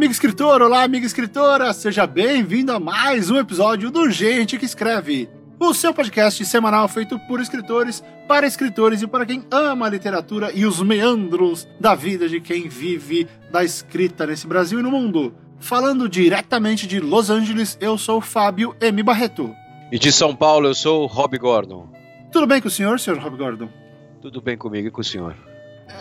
amigo escritor, olá, amiga escritora, seja bem-vindo a mais um episódio do Gente que Escreve, o seu podcast semanal feito por escritores, para escritores e para quem ama a literatura e os meandros da vida de quem vive da escrita nesse Brasil e no mundo. Falando diretamente de Los Angeles, eu sou Fábio M. Barreto. E de São Paulo, eu sou Rob Gordon. Tudo bem com o senhor, senhor Rob Gordon? Tudo bem comigo e com o senhor?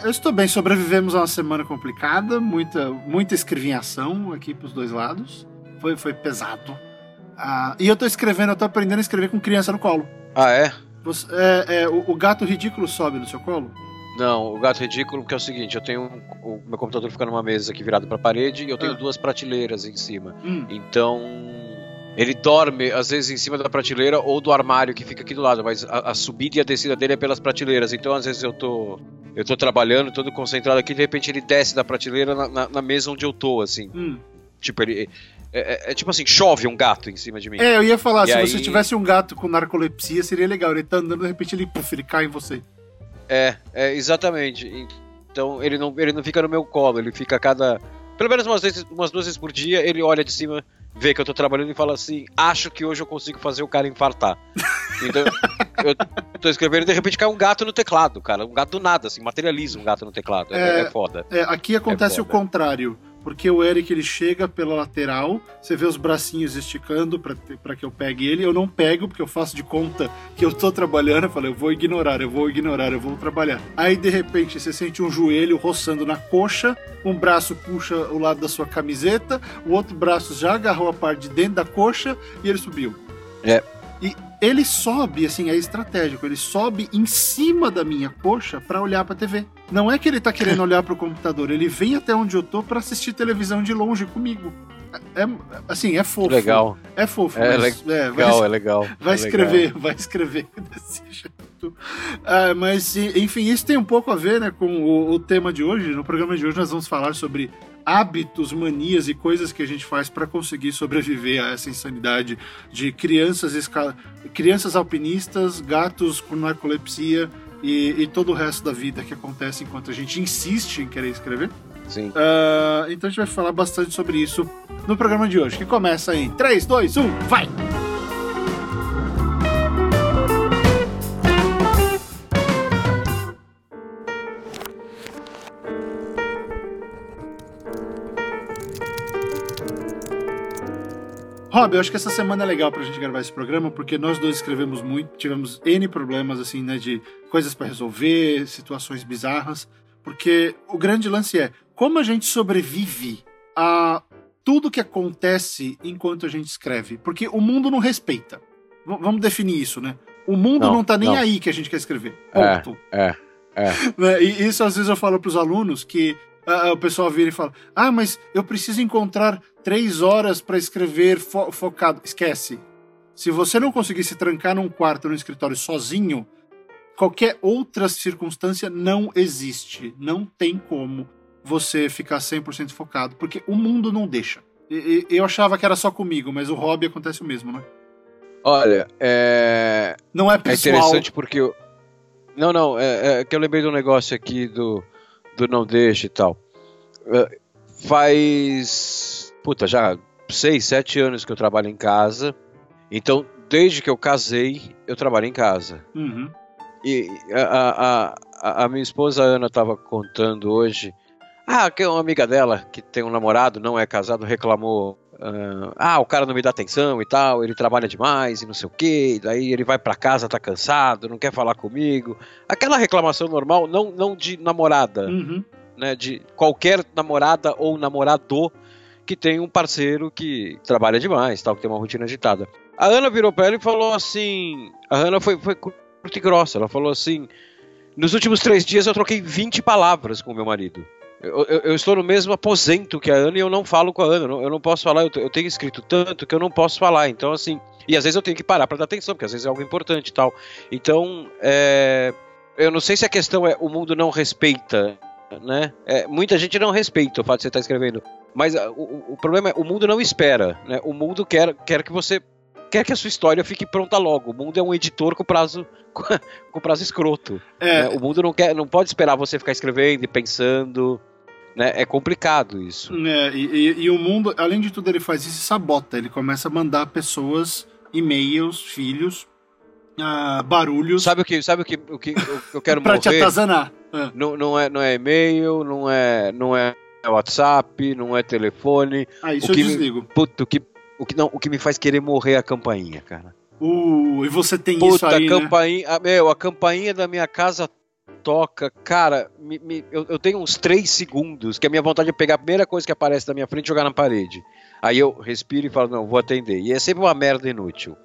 Eu estou bem, sobrevivemos a uma semana complicada, muita, muita escrevinhação aqui para os dois lados. Foi, foi pesado. Ah, e eu estou escrevendo, eu tô aprendendo a escrever com criança no colo. Ah, é? Você, é, é o, o, gato ridículo sobe no seu colo? Não, o gato ridículo porque é o seguinte, eu tenho um, o meu computador fica numa mesa aqui virado para a parede e eu tenho ah. duas prateleiras em cima. Hum. Então ele dorme, às vezes, em cima da prateleira ou do armário que fica aqui do lado, mas a, a, subida e a descida dele é pelas prateleiras. Então, às vezes, eu tô. Eu tô trabalhando, todo concentrado aqui, de repente ele desce da prateleira na, na, na mesa onde eu tô, assim. Hum. Tipo, ele. É, é, é, tipo assim, chove um gato em cima de mim. É, eu ia falar, e se aí... você tivesse um gato com narcolepsia, seria legal. Ele tá andando, de repente ele, puff, ele cai em você. É, é, exatamente. Então ele não, ele não fica no meu colo, ele fica a cada. Pelo menos umas, vezes, umas duas vezes por dia, ele olha de cima vê que eu tô trabalhando e fala assim: acho que hoje eu consigo fazer o cara infartar. Então, eu tô escrevendo e de repente cai um gato no teclado, cara. Um gato do nada, assim, materializa um gato no teclado. É, é, é foda. É, aqui acontece é o contrário. Porque o Eric ele chega pela lateral, você vê os bracinhos esticando para que eu pegue ele. Eu não pego, porque eu faço de conta que eu tô trabalhando. Eu falei, eu vou ignorar, eu vou ignorar, eu vou trabalhar. Aí de repente você sente um joelho roçando na coxa, um braço puxa o lado da sua camiseta, o outro braço já agarrou a parte de dentro da coxa e ele subiu. É. E ele sobe, assim, é estratégico, ele sobe em cima da minha coxa para olhar pra TV. Não é que ele tá querendo olhar pro computador, ele vem até onde eu tô para assistir televisão de longe comigo. É, assim, é fofo. Legal. É fofo. É, mas, le é, legal, vai, é legal. Vai é escrever, legal. vai escrever desse jeito. Ah, mas, enfim, isso tem um pouco a ver né, com o, o tema de hoje. No programa de hoje nós vamos falar sobre hábitos, manias e coisas que a gente faz para conseguir sobreviver a essa insanidade de crianças, esca... crianças alpinistas, gatos com narcolepsia e, e, todo o resto da vida que acontece enquanto a gente insiste em querer escrever. Sim. Uh, então a gente vai falar bastante sobre isso no programa de hoje, que começa em 3, 2, 1, vai! Rob, eu acho que essa semana é legal pra gente gravar esse programa, porque nós dois escrevemos muito, tivemos N problemas, assim, né, de coisas para resolver, situações bizarras, porque o grande lance é como a gente sobrevive a tudo que acontece enquanto a gente escreve, porque o mundo não respeita. V vamos definir isso, né? O mundo não, não tá nem não. aí que a gente quer escrever. Ponto. É, é, é. E isso às vezes eu falo pros alunos que uh, o pessoal vira e fala: Ah, mas eu preciso encontrar três horas para escrever fo focado. Esquece. Se você não conseguir se trancar num quarto, num escritório sozinho, qualquer outra circunstância não existe. Não tem como você ficar 100% focado, porque o mundo não deixa. E, eu achava que era só comigo, mas o hobby acontece o mesmo, né? Olha, é. Não é pessoal. É interessante porque. Eu... Não, não, é, é que eu lembrei de um negócio aqui do do Não Deixa e tal. Uh, faz. Puta, já seis, sete anos que eu trabalho em casa. Então, desde que eu casei, eu trabalho em casa. Uhum. E a, a, a, minha esposa Ana estava contando hoje. Ah, que uma amiga dela que tem um namorado, não é casado, reclamou. Uh, ah, o cara não me dá atenção e tal, ele trabalha demais e não sei o que, daí ele vai para casa, tá cansado, não quer falar comigo. Aquela reclamação normal, não, não de namorada, uhum. né? De qualquer namorada ou namorado que tem um parceiro que trabalha demais, tal, que tem uma rotina agitada. A Ana virou pra ela e falou assim. A Ana foi, foi curta e grossa, ela falou assim: Nos últimos três dias eu troquei 20 palavras com meu marido. Eu, eu, estou no mesmo aposento que a Ana e eu não falo com a Ana. Eu não, eu não posso falar, eu, tenho escrito tanto que eu não posso falar. Então, assim. E às vezes eu tenho que parar para dar atenção, porque às vezes é algo importante e tal. Então, é, eu não sei se a questão é o mundo não respeita, né? É, muita gente não respeita o fato de você estar escrevendo. Mas o, o problema é o mundo não espera, né? O mundo quer, quer que você quer que a sua história fique pronta logo. O mundo é um editor com prazo com prazo escroto. É. Né? O mundo não quer, não pode esperar você ficar escrevendo e pensando. Né? É complicado isso. É, e, e, e, o mundo, além de tudo, ele faz isso e sabota. Ele começa a mandar pessoas, e-mails, filhos, uh, barulhos. Sabe o que, sabe o que, o que eu quero pra morrer? te atazanar. É. Não, não, é, não é e-mail, não é, não é WhatsApp, não é telefone. Ah, isso o que eu desligo. Puto, o que, o que, não, o que me faz querer morrer é a campainha, cara. Uh, e você tem Puta, isso aí, a campainha, né? a, meu, a campainha da minha casa toca, cara, me, me, eu, eu, tenho uns 3 segundos que a minha vontade é pegar a primeira coisa que aparece na minha frente e jogar na parede. Aí eu respiro e falo, não, vou atender. E é sempre uma merda inútil.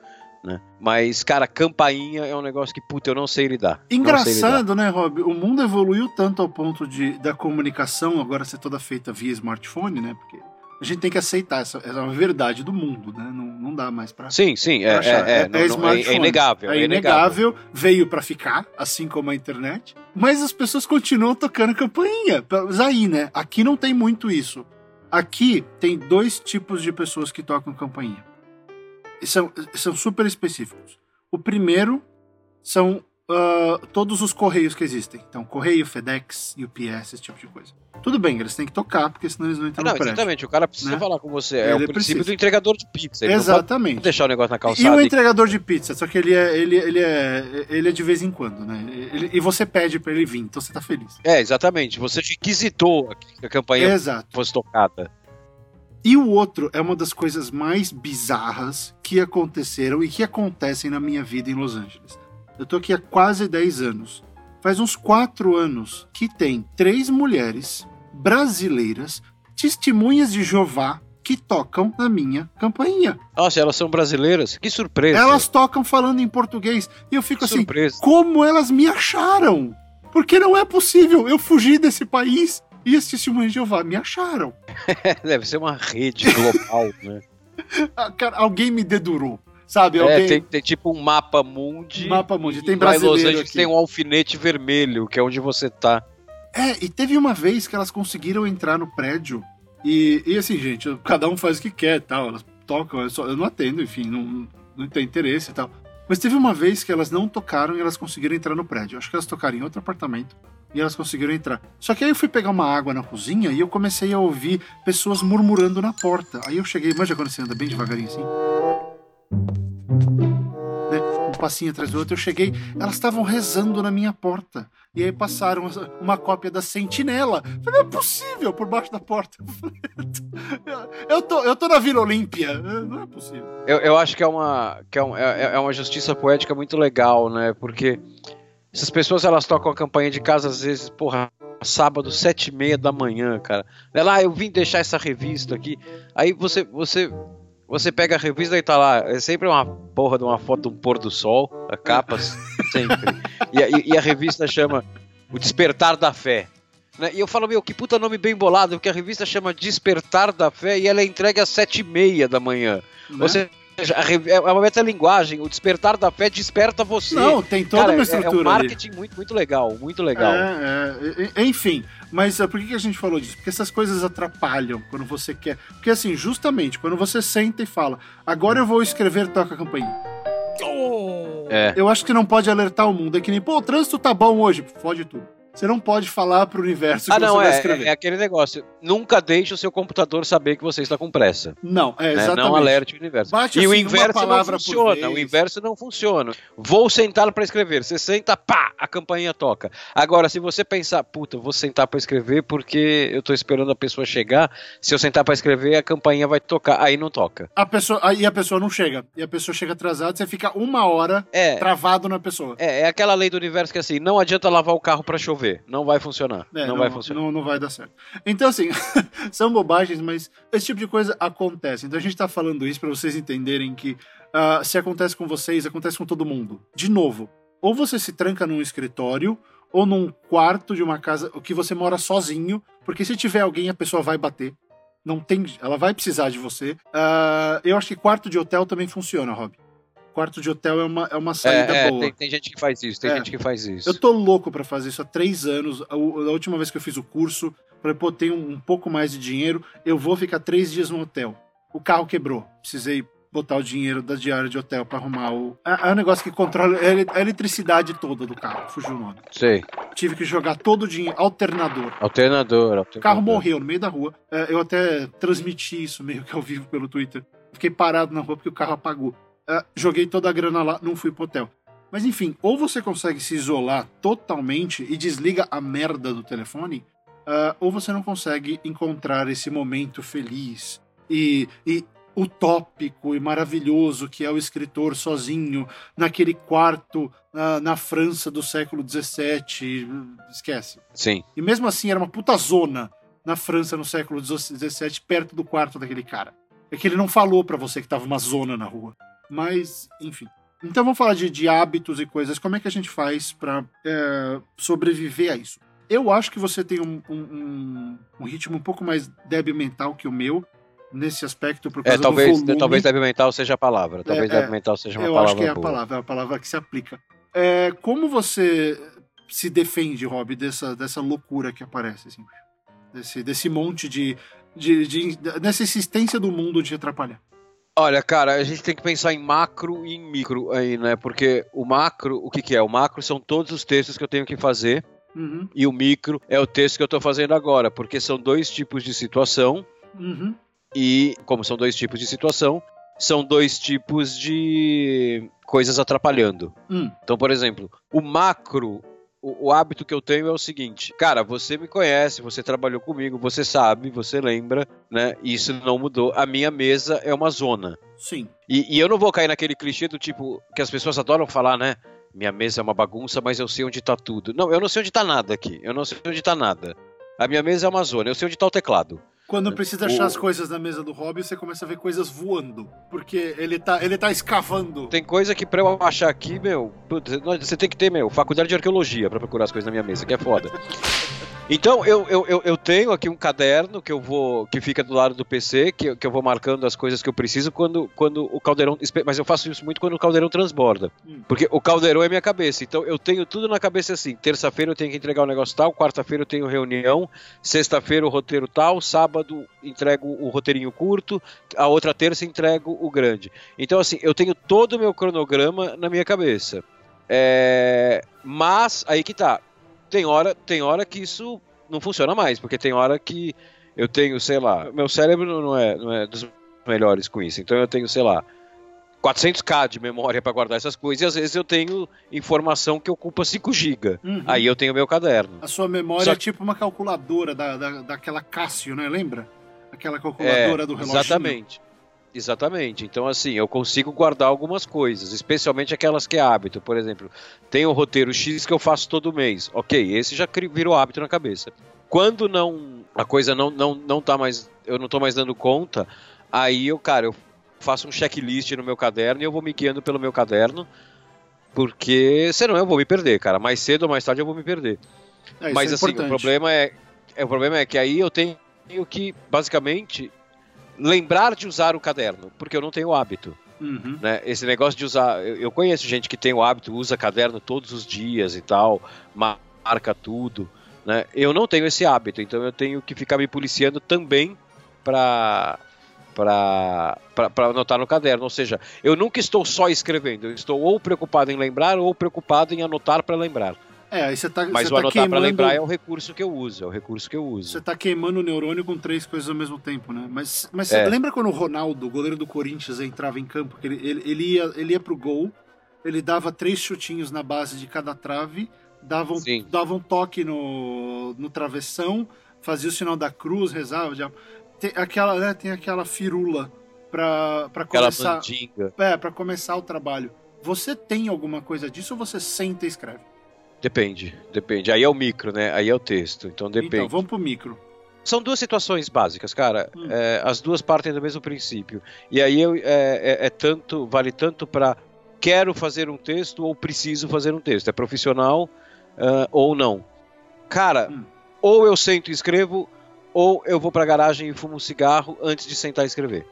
Né? Mas, cara, campainha é um negócio que, puta, eu não sei lidar. Engraçado, lidar. né, Rob? O mundo evoluiu tanto ao ponto de da comunicação agora ser toda feita via smartphone, né? Porque a gente tem que aceitar essa, essa é verdade do mundo, né? Não, não dá mais pra. Sim, sim, é, pra é, é, é, não, não, é, é, inegável. É, inegável, veio para ficar, assim como a internet, mas as pessoas continuam tocando campainha. Mas aí, né? Aqui não tem muito isso. Aqui tem dois tipos de pessoas que tocam campainha. E são, são super específicos. O primeiro são uh, todos os correios que existem. Então, correio, FedEx, UPS, esse tipo de coisa. Tudo bem, eles têm que tocar, porque senão eles não entram não, no prédio. Exatamente, o cara precisa né? falar com você. É Ele o princípio precisa. do entregador de pizza. Ele Exatamente. Deixar o negócio na calçada. E o entregador de pizza, só que ele é, ele, ele é, ele é de vez em quando, né? Ele, e você pede para ele vir, então você tá feliz. É, exatamente. Você requisitou que a campanha Exato. fosse tocada. E o outro é uma das coisas mais bizarras que aconteceram e que acontecem na minha vida em Los Angeles. Eu tô aqui há quase 10 anos. Faz uns 4 anos que tem três mulheres brasileiras, testemunhas de Jeová, que tocam na minha campainha. Nossa, elas são brasileiras? Que surpresa. Elas tocam falando em português. E eu fico que assim, surpresa. como elas me acharam? Porque não é possível. Eu fugi desse país e as testemunhas de Jeová me acharam. Deve ser uma rede global, né? Ah, Cara, alguém me dedurou. Sabe? É, tem, tem tipo um mapa mundi. Mapa mundi. Tem em Los brasileiro Angeles aqui. tem um alfinete vermelho, que é onde você tá. É, e teve uma vez que elas conseguiram entrar no prédio. E, e assim, gente, cada um faz o que quer tal. Elas tocam, eu, só- eu não atendo, enfim, não, não tem interesse e tal. Mas teve uma vez que elas não tocaram e elas conseguiram entrar no prédio. Acho que elas tocaram em outro apartamento e elas conseguiram entrar. Só que aí eu fui pegar uma água na cozinha e eu comecei a ouvir pessoas murmurando na porta. Aí eu cheguei, manja quando você anda bem devagarinho assim? Passinho atrás do outro, eu cheguei, elas estavam rezando na minha porta. E aí passaram uma cópia da Sentinela. Falei, não é possível, por baixo da porta. Eu tô, eu tô na Vila Olímpia. Não é possível. Eu, eu acho que é uma, que é, um- é, é uma justiça poética muito legal, né? Porque essas pessoas elas tocam a campanha de casa às vezes, porra, sábado, sete e meia da manhã, cara. Ela, ah, eu vim deixar essa revista aqui. Aí você, você, você pega a revista e tá lá, é sempre uma porra de uma foto de um pôr do sol, a capa sempre. E, a- e- a revista chama O Despertar da Fé. né? E eu falo, meu, que puta nome bem bolado, porque a revista chama Despertar da Fé e ela é entregue às sete e meia da manhã. né? Ou seja, a rev- é uma metalinguagem, o despertar da fé desperta você. Não, tem toda Cara, uma é- estrutura É um ali. marketing muito, muito legal, muito legal. É, é, enfim, mas ah, por que, a gente falou disso? Porque essas coisas atrapalham quando você quer. Porque assim, justamente, quando você senta e fala, agora eu vou escrever Toca a Campainha. É. Eu acho que não pode alertar o mundo. É que nem, pô, o trânsito tá bom hoje. Fode tudo. Você não pode falar pro universo que Ah, você não, vai é, escrever. é aquele negócio. Nunca deixe o seu computador saber que você está com pressa. Não, é né? exatamente. Não alerte o universo. Bate, e o assim, uma inverso não funciona. O inverso não funciona. Vou sentar para escrever. Você senta, pá, a campainha toca. Agora, se você pensar, puta, vou sentar para escrever porque eu tô esperando a pessoa chegar. Se eu sentar para escrever, a campainha vai tocar. Aí não toca. A pessoa, aí a pessoa não chega. E a pessoa chega atrasada, você fica uma hora É. travado na pessoa. É, é aquela lei do universo que assim, não adianta lavar o carro para chover. Não vai funcionar. É, não, vai funcionar. Não, não vai dar certo. Então, assim, são bobagens, mas esse tipo de coisa acontece. Então a gente tá falando isso pra vocês entenderem que ah, se acontece com vocês, acontece com todo mundo. De novo, ou você se tranca num escritório, ou num quarto de uma casa que você mora sozinho, porque se tiver alguém, a pessoa vai bater. Não tem. Ela vai precisar de você. Ah, eu acho que quarto de hotel também funciona, Rob. Quarto de hotel é uma, é uma saída É, é, boa. tem, tem gente que faz isso, tem É. gente que faz isso. Eu tô louco pra fazer isso há três anos. A, a última vez que eu fiz o curso, falei, pô, tenho um, pouco mais de dinheiro, eu vou ficar três dias no hotel. O carro quebrou, precisei botar o dinheiro da diária de hotel para arrumar o. É, é um negócio que controla a eletricidade toda do carro, fugiu o nome. Sei. Tive que jogar todo o dinheiro. Alternador. Alternador, alternador. O carro morreu no meio da rua. É, eu até transmiti isso meio que ao vivo pelo Twitter. Fiquei parado na rua porque o carro apagou. É, joguei toda a grana lá, não fui pro hotel. Mas enfim, ou você consegue se isolar totalmente e desliga a merda do telefone, uh, ou você não consegue encontrar esse momento feliz e, e utópico e maravilhoso que é o escritor sozinho naquele quarto uh, na França do século XVII. Esquece. Sim. E mesmo assim era uma puta zona na França no século XVII, perto do quarto daquele cara. É que ele não falou para você que tava uma zona na rua. Mas, enfim. Então vamos falar de, de hábitos e coisas. Como é que a gente faz para é, sobreviver a isso? Eu acho que você tem um, um, um, ritmo um pouco mais débil mental que o meu nesse aspecto por é, causa é, talvez, do volume. Talvez débil mental seja a palavra. Talvez é, débil mental seja uma eu palavra Eu acho que é boa. a palavra, é a palavra que se aplica. É, como você se defende, Rob, dessa, dessa loucura que aparece, assim, desse, desse monte de, de, de, dessa existência do mundo de atrapalhar? Olha, cara, a gente tem que pensar em macro e em micro aí, né? Porque o macro, o que, que é? O macro são todos os textos que eu tenho que fazer. Uhum. E o micro é o texto que eu estou fazendo agora, porque são dois tipos de situação. Uhum. E, como são dois tipos de situação, são dois tipos de coisas atrapalhando. Uhum. Então, por exemplo, o macro o, o, hábito que eu tenho é o seguinte, cara, você me conhece, você trabalhou comigo, você sabe, você lembra, né? Isso não mudou. A minha mesa é uma zona. Sim. E, e eu não vou cair naquele clichê do tipo que as pessoas adoram falar, né? Minha mesa é uma bagunça, mas eu sei onde tá tudo. Não, eu não sei onde tá nada aqui. Eu não sei onde tá nada. A minha mesa é uma zona, eu sei onde tá o teclado. Quando precisa achar as coisas na mesa do Hobby, você começa a ver coisas voando. Porque ele tá, ele tá escavando. Tem coisa que pra eu achar aqui, meu, você tem que ter, meu, faculdade de arqueologia pra procurar as coisas na minha mesa, que é foda. Então, eu, eu, eu tenho aqui um caderno que eu vou. que fica do lado do PC, que, que eu vou marcando as coisas que eu preciso quando, quando o caldeirão. Mas eu faço isso muito quando o caldeirão transborda. Hum. Porque o caldeirão é minha cabeça. Então eu tenho tudo na cabeça assim. Terça-feira eu tenho que entregar o um negócio tal, quarta-feira eu tenho reunião, sexta-feira o roteiro tal, sábado entrego o roteirinho curto, a outra terça entrego o grande. Então, assim, eu tenho todo o meu cronograma na minha cabeça. É... Mas, aí que tá tem hora, tem hora que isso não funciona mais, porque tem hora que eu tenho, sei lá, meu cérebro não é, não é dos melhores com isso. Então eu tenho, sei lá, 400k de memória para guardar essas coisas e às vezes eu tenho informação que ocupa 5 GB. Uhum. Aí eu tenho meu caderno. A sua memória Só... é tipo uma calculadora da, da, daquela Cássio, né? Lembra? Aquela calculadora é, do relógio. Exatamente. Exatamente. Então, assim, eu consigo guardar algumas coisas, especialmente aquelas que é hábito. Por exemplo, tem o roteiro X que eu faço todo mês. Ok, esse já virou hábito na cabeça. Quando não a coisa não não não tá mais, eu não tô mais dando conta, aí eu, cara, eu faço um checklist no meu caderno e eu vou me guiando pelo meu caderno, porque senão eu vou me perder, cara. Mais cedo ou mais tarde eu vou me perder. É, Mas é assim, importante. o problema é, é o problema é que aí eu tenho que basicamente lembrar de usar o caderno, porque eu não tenho o hábito. Uhum. Né? Esse negócio de usar. Eu, eu, conheço gente que tem o hábito, usa caderno todos os dias e tal, marca tudo. Né? Eu não tenho esse hábito, então eu tenho que ficar me policiando também para para anotar no caderno. Ou seja, eu nunca estou só escrevendo, eu estou ou preocupado em lembrar ou preocupado em anotar para lembrar. É, aí você tá, Mas você o tá anotar queimando... para lembrar é o recurso que eu uso, é o recurso que eu uso. Você tá queimando o neurônio com três coisas ao mesmo tempo, né? Mas, mas é. lembra quando o Ronaldo, goleiro do Corinthians, entrava em campo? Ele, ele, ele, ia, ele ia pro gol, ele dava três chutinhos na base de cada trave, dava um, dava um toque no, no travessão, fazia o sinal da cruz, rezava. Já, tem aquela, né, tem aquela firula para começar. É, para começar o trabalho. Você tem alguma coisa disso ou você senta e escreve? Depende, depende. Aí é o micro, né? Aí é o texto. Então depende. Então, vamos pro micro. São duas situações básicas, cara. Hum. É, as duas partem do mesmo princípio. E aí é, é, é tanto, vale tanto para quero fazer um texto ou preciso fazer um texto. É profissional uh, ou não. Cara, hum. ou eu sento e escrevo, ou eu vou pra garagem e fumo um cigarro antes de sentar e escrever.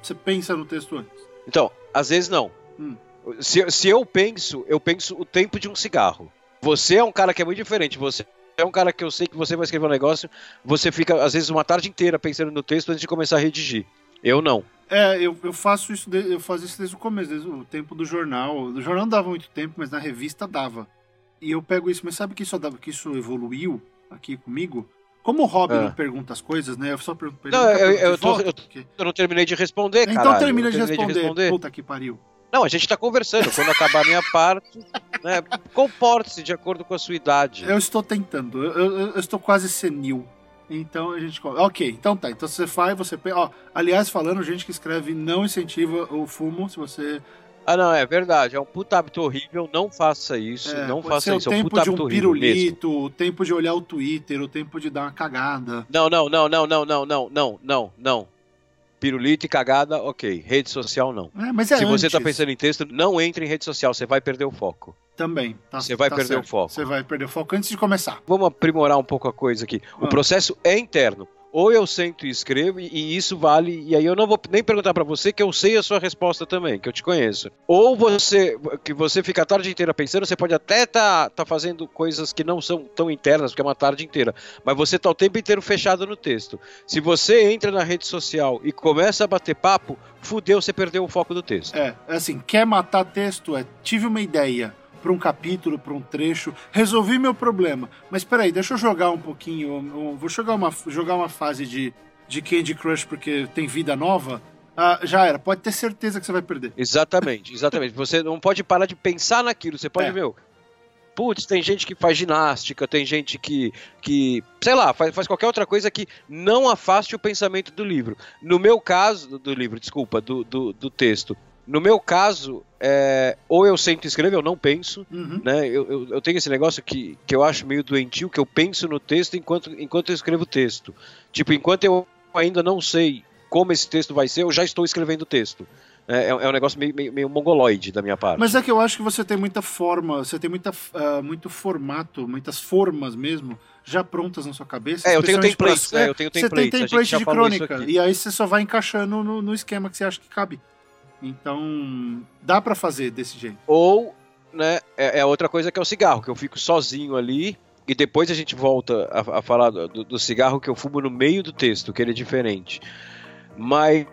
Você pensa no texto antes? Então, às vezes não. Hum. Se, se eu penso, eu penso o tempo de um cigarro. Você é um cara que é muito diferente. Você é um cara que eu sei que você vai escrever um negócio, você fica, às vezes, uma tarde inteira pensando no texto antes de começar a redigir. Eu não. É, eu, eu faço isso, de, eu faço isso desde o começo, desde o tempo do jornal. Do jornal não dava muito tempo, mas na revista dava. E eu pego isso, mas sabe que isso, que isso evoluiu aqui comigo? Como o Robin não pergunta as coisas, né? Eu só pergunto pra ele. Não, "Nunca eu- eu de tô- volta?" eu- Porque- Eu não terminei de responder, Então caralho. termina de terminei responder. Puta que pariu. Não, a gente tá conversando. Quando acabar a minha parte, né, comporte-se de acordo com a sua idade. Eu estou tentando. Eu, eu- eu estou quase senil. Então a gente. Ok, então tá. Então você faz, você. Ó, aliás, falando, gente que escreve não incentiva o fumo. Se você. Ah, não, é verdade. É um puta hábito horrível. Não faça isso. é, não faça isso. o É um tempo puta de hábito um horrível mesmo. pirulito, o tempo de olhar o Twitter, o tempo de dar uma cagada. Não, não, não, não, não, não, não, não, não, não. Pirulito e cagada, ok. Rede social, não. É, mas é Se você tá antes pensando em texto, não entre em rede social, você vai perder o foco. Também. tá- Você vai tá perder o certo. foco. Você vai perder o foco antes de começar. Vamos aprimorar um pouco a coisa aqui. O Ah. processo é interno. Ou eu sento e escrevo, e- isso vale. E aí eu não vou nem perguntar pra você, que eu sei a sua resposta também, que eu te conheço. Ou você, que você fica a tarde inteira pensando, você pode até tá, tá fazendo coisas que não são tão internas, porque é uma tarde inteira. Mas você tá o tempo inteiro fechado no texto. Se você entra na rede social e começa a bater papo, fudeu, você perdeu o foco do texto. É, é assim, quer matar texto? É, tive uma ideia para um capítulo, para um trecho, resolvi meu problema. Mas peraí, deixa eu jogar um pouquinho, vou jogar uma, jogar uma fase de, de Candy Crush porque tem vida nova. Ah, já era, pode ter certeza que você vai perder. Exatamente, exatamente. Você não pode parar de pensar naquilo. Você pode, É. meu. Putz, tem gente que faz ginástica, tem gente que, que sei lá, faz, faz qualquer outra coisa que não afaste o pensamento do livro. No meu caso, do, do livro, desculpa, do, do, do texto. No meu caso, é, ou eu sento e escrevo, eu não penso, Uhum. né? Eu, eu, eu tenho esse negócio que, que eu acho meio doentio, que eu penso no texto enquanto, enquanto eu escrevo o texto. Tipo, enquanto eu ainda não sei como esse texto vai ser, eu já estou escrevendo o texto. É, é um negócio meio, meio, meio mongoloide da minha parte. Mas é que eu acho que você tem muita forma, você tem muita, ah, muito formato, muitas formas mesmo, já prontas na sua cabeça. É, eu tenho templates, pra- né? Eu tenho Você tem template de crônica. E aí você só vai encaixando no, no esquema que você acha que cabe. Então, dá pra fazer desse jeito. Ou, né, é, é outra coisa que é o cigarro, que eu fico sozinho ali e depois a gente volta a, a falar do, do cigarro que eu fumo no meio do texto, que ele é diferente. Mas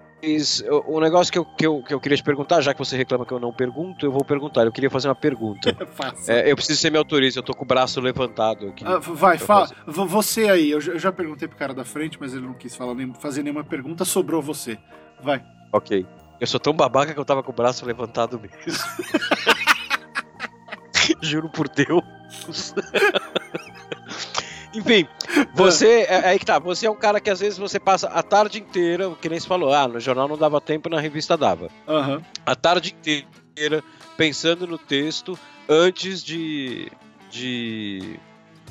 o, o negócio que eu, que, eu, que eu queria te perguntar, já que você reclama que eu não pergunto, eu vou perguntar. Eu queria fazer uma pergunta. É fácil. Eu preciso que você me autorize, eu tô com o braço levantado aqui. Ah, vai, fala. Você aí, eu já, eu já perguntei pro cara da frente, mas ele não quis falar nem, fazer nenhuma pergunta, sobrou você. Vai. Ok. Eu sou tão babaca que eu tava com o braço levantado mesmo. Juro por Deus. Enfim, você. É, é aí que tá. Você é um cara que às vezes você passa a tarde inteira, que nem se falou, ah, no jornal não dava tempo, na revista dava. Aham. A tarde inteira pensando no texto antes de. de.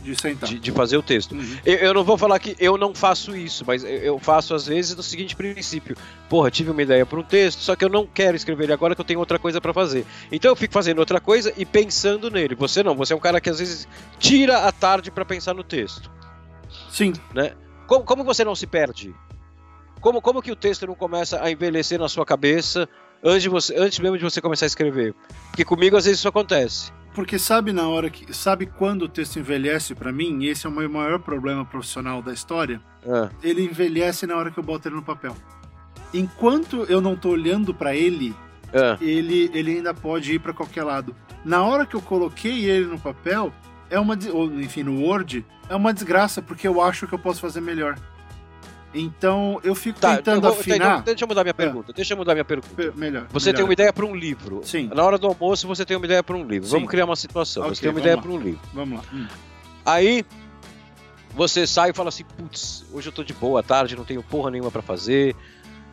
De sentar. de, de fazer o texto. Uhum. Eu, eu não vou falar que eu não faço isso, mas eu, faço às vezes do seguinte princípio: porra, tive uma ideia para um texto, só que eu não quero escrever ele agora que eu tenho outra coisa para fazer. Então eu fico fazendo outra coisa e pensando nele. Você não, você é um cara que às vezes tira a tarde para pensar no texto. Sim. Como, como você não se perde? Como, como que o texto não começa a envelhecer na sua cabeça antes, de você, antes mesmo de você começar a escrever? Porque comigo às vezes isso acontece. Porque sabe na hora que. Sabe quando o texto envelhece pra mim? E esse é o meu maior problema profissional da história. Ah, Ele envelhece na hora que eu boto ele no papel. Enquanto eu não tô olhando pra ele, ah. ele, ele ainda pode ir pra qualquer lado. Na hora que eu coloquei ele no papel, é uma. Ou, enfim, no Word, é uma desgraça, porque eu acho que eu posso fazer melhor. Então eu fico Tá, tentando eu vou- afinar. então, deixa eu mudar minha pergunta. Deixa eu mudar minha pergunta. Pe- Melhor. Você melhor. tem uma ideia para um livro. Sim. Na hora do almoço você tem uma ideia para um livro. Sim. Vamos criar uma situação. Ok, você tem uma ideia para um livro. Vamos lá. Hum. Aí você sai e fala assim: putz, hoje eu tô de boa à tarde, não tenho porra nenhuma para fazer.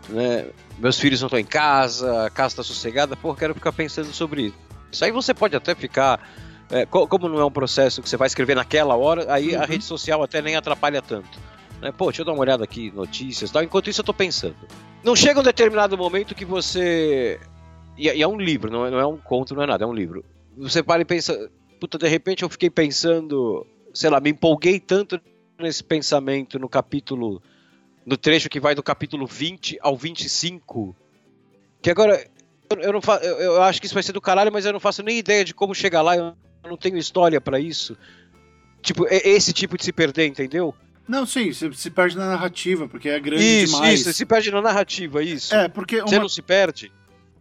Né? Meus filhos não estão em casa, a casa tá sossegada, porra, quero ficar pensando sobre isso. Isso aí você pode até ficar. é, co- como não é um processo que você vai escrever naquela hora, aí a Uhum. rede social até nem atrapalha tanto. Né? Pô, deixa eu dar uma olhada aqui, notícias e tal. Enquanto isso eu tô pensando. Não chega um determinado momento que você. E, é- e é um livro, não é, não é um conto, não é nada, é um livro. Você para e pensa. Puta, de repente eu fiquei pensando. Sei lá, me empolguei tanto nesse pensamento no capítulo. No trecho que vai do capítulo 20 ao 25. Que agora. Eu, não fa, eu, acho que isso vai ser do caralho, mas eu não faço nem ideia de como chegar lá. Eu não tenho história pra isso. Tipo, é esse tipo de se perder, entendeu? Não, sim, você se perde na narrativa, porque é grande isso, demais. Isso, se perde na narrativa, isso. É, porque uma... Você não se perde?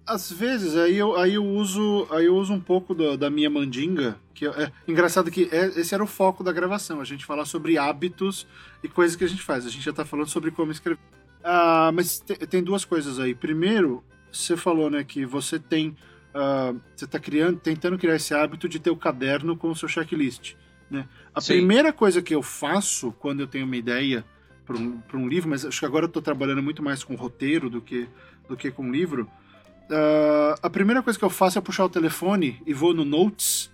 Às vezes, aí eu, aí eu uso aí eu uso um pouco do, da minha mandinga, que é engraçado que é, esse era o foco da gravação, a gente falar sobre hábitos e coisas que a gente faz. A gente já tá falando sobre como escrever. Ah, mas te, tem duas coisas aí. Primeiro, você falou, né, que você tem uh, você está criando, tentando criar esse hábito de ter o caderno com o seu checklist. Né? A Sim. primeira coisa que eu faço quando eu tenho uma ideia para um, um livro, mas acho que agora eu estou trabalhando muito mais com roteiro do que, do que com livro. Uh, a primeira coisa que eu faço é puxar o telefone e vou no Notes,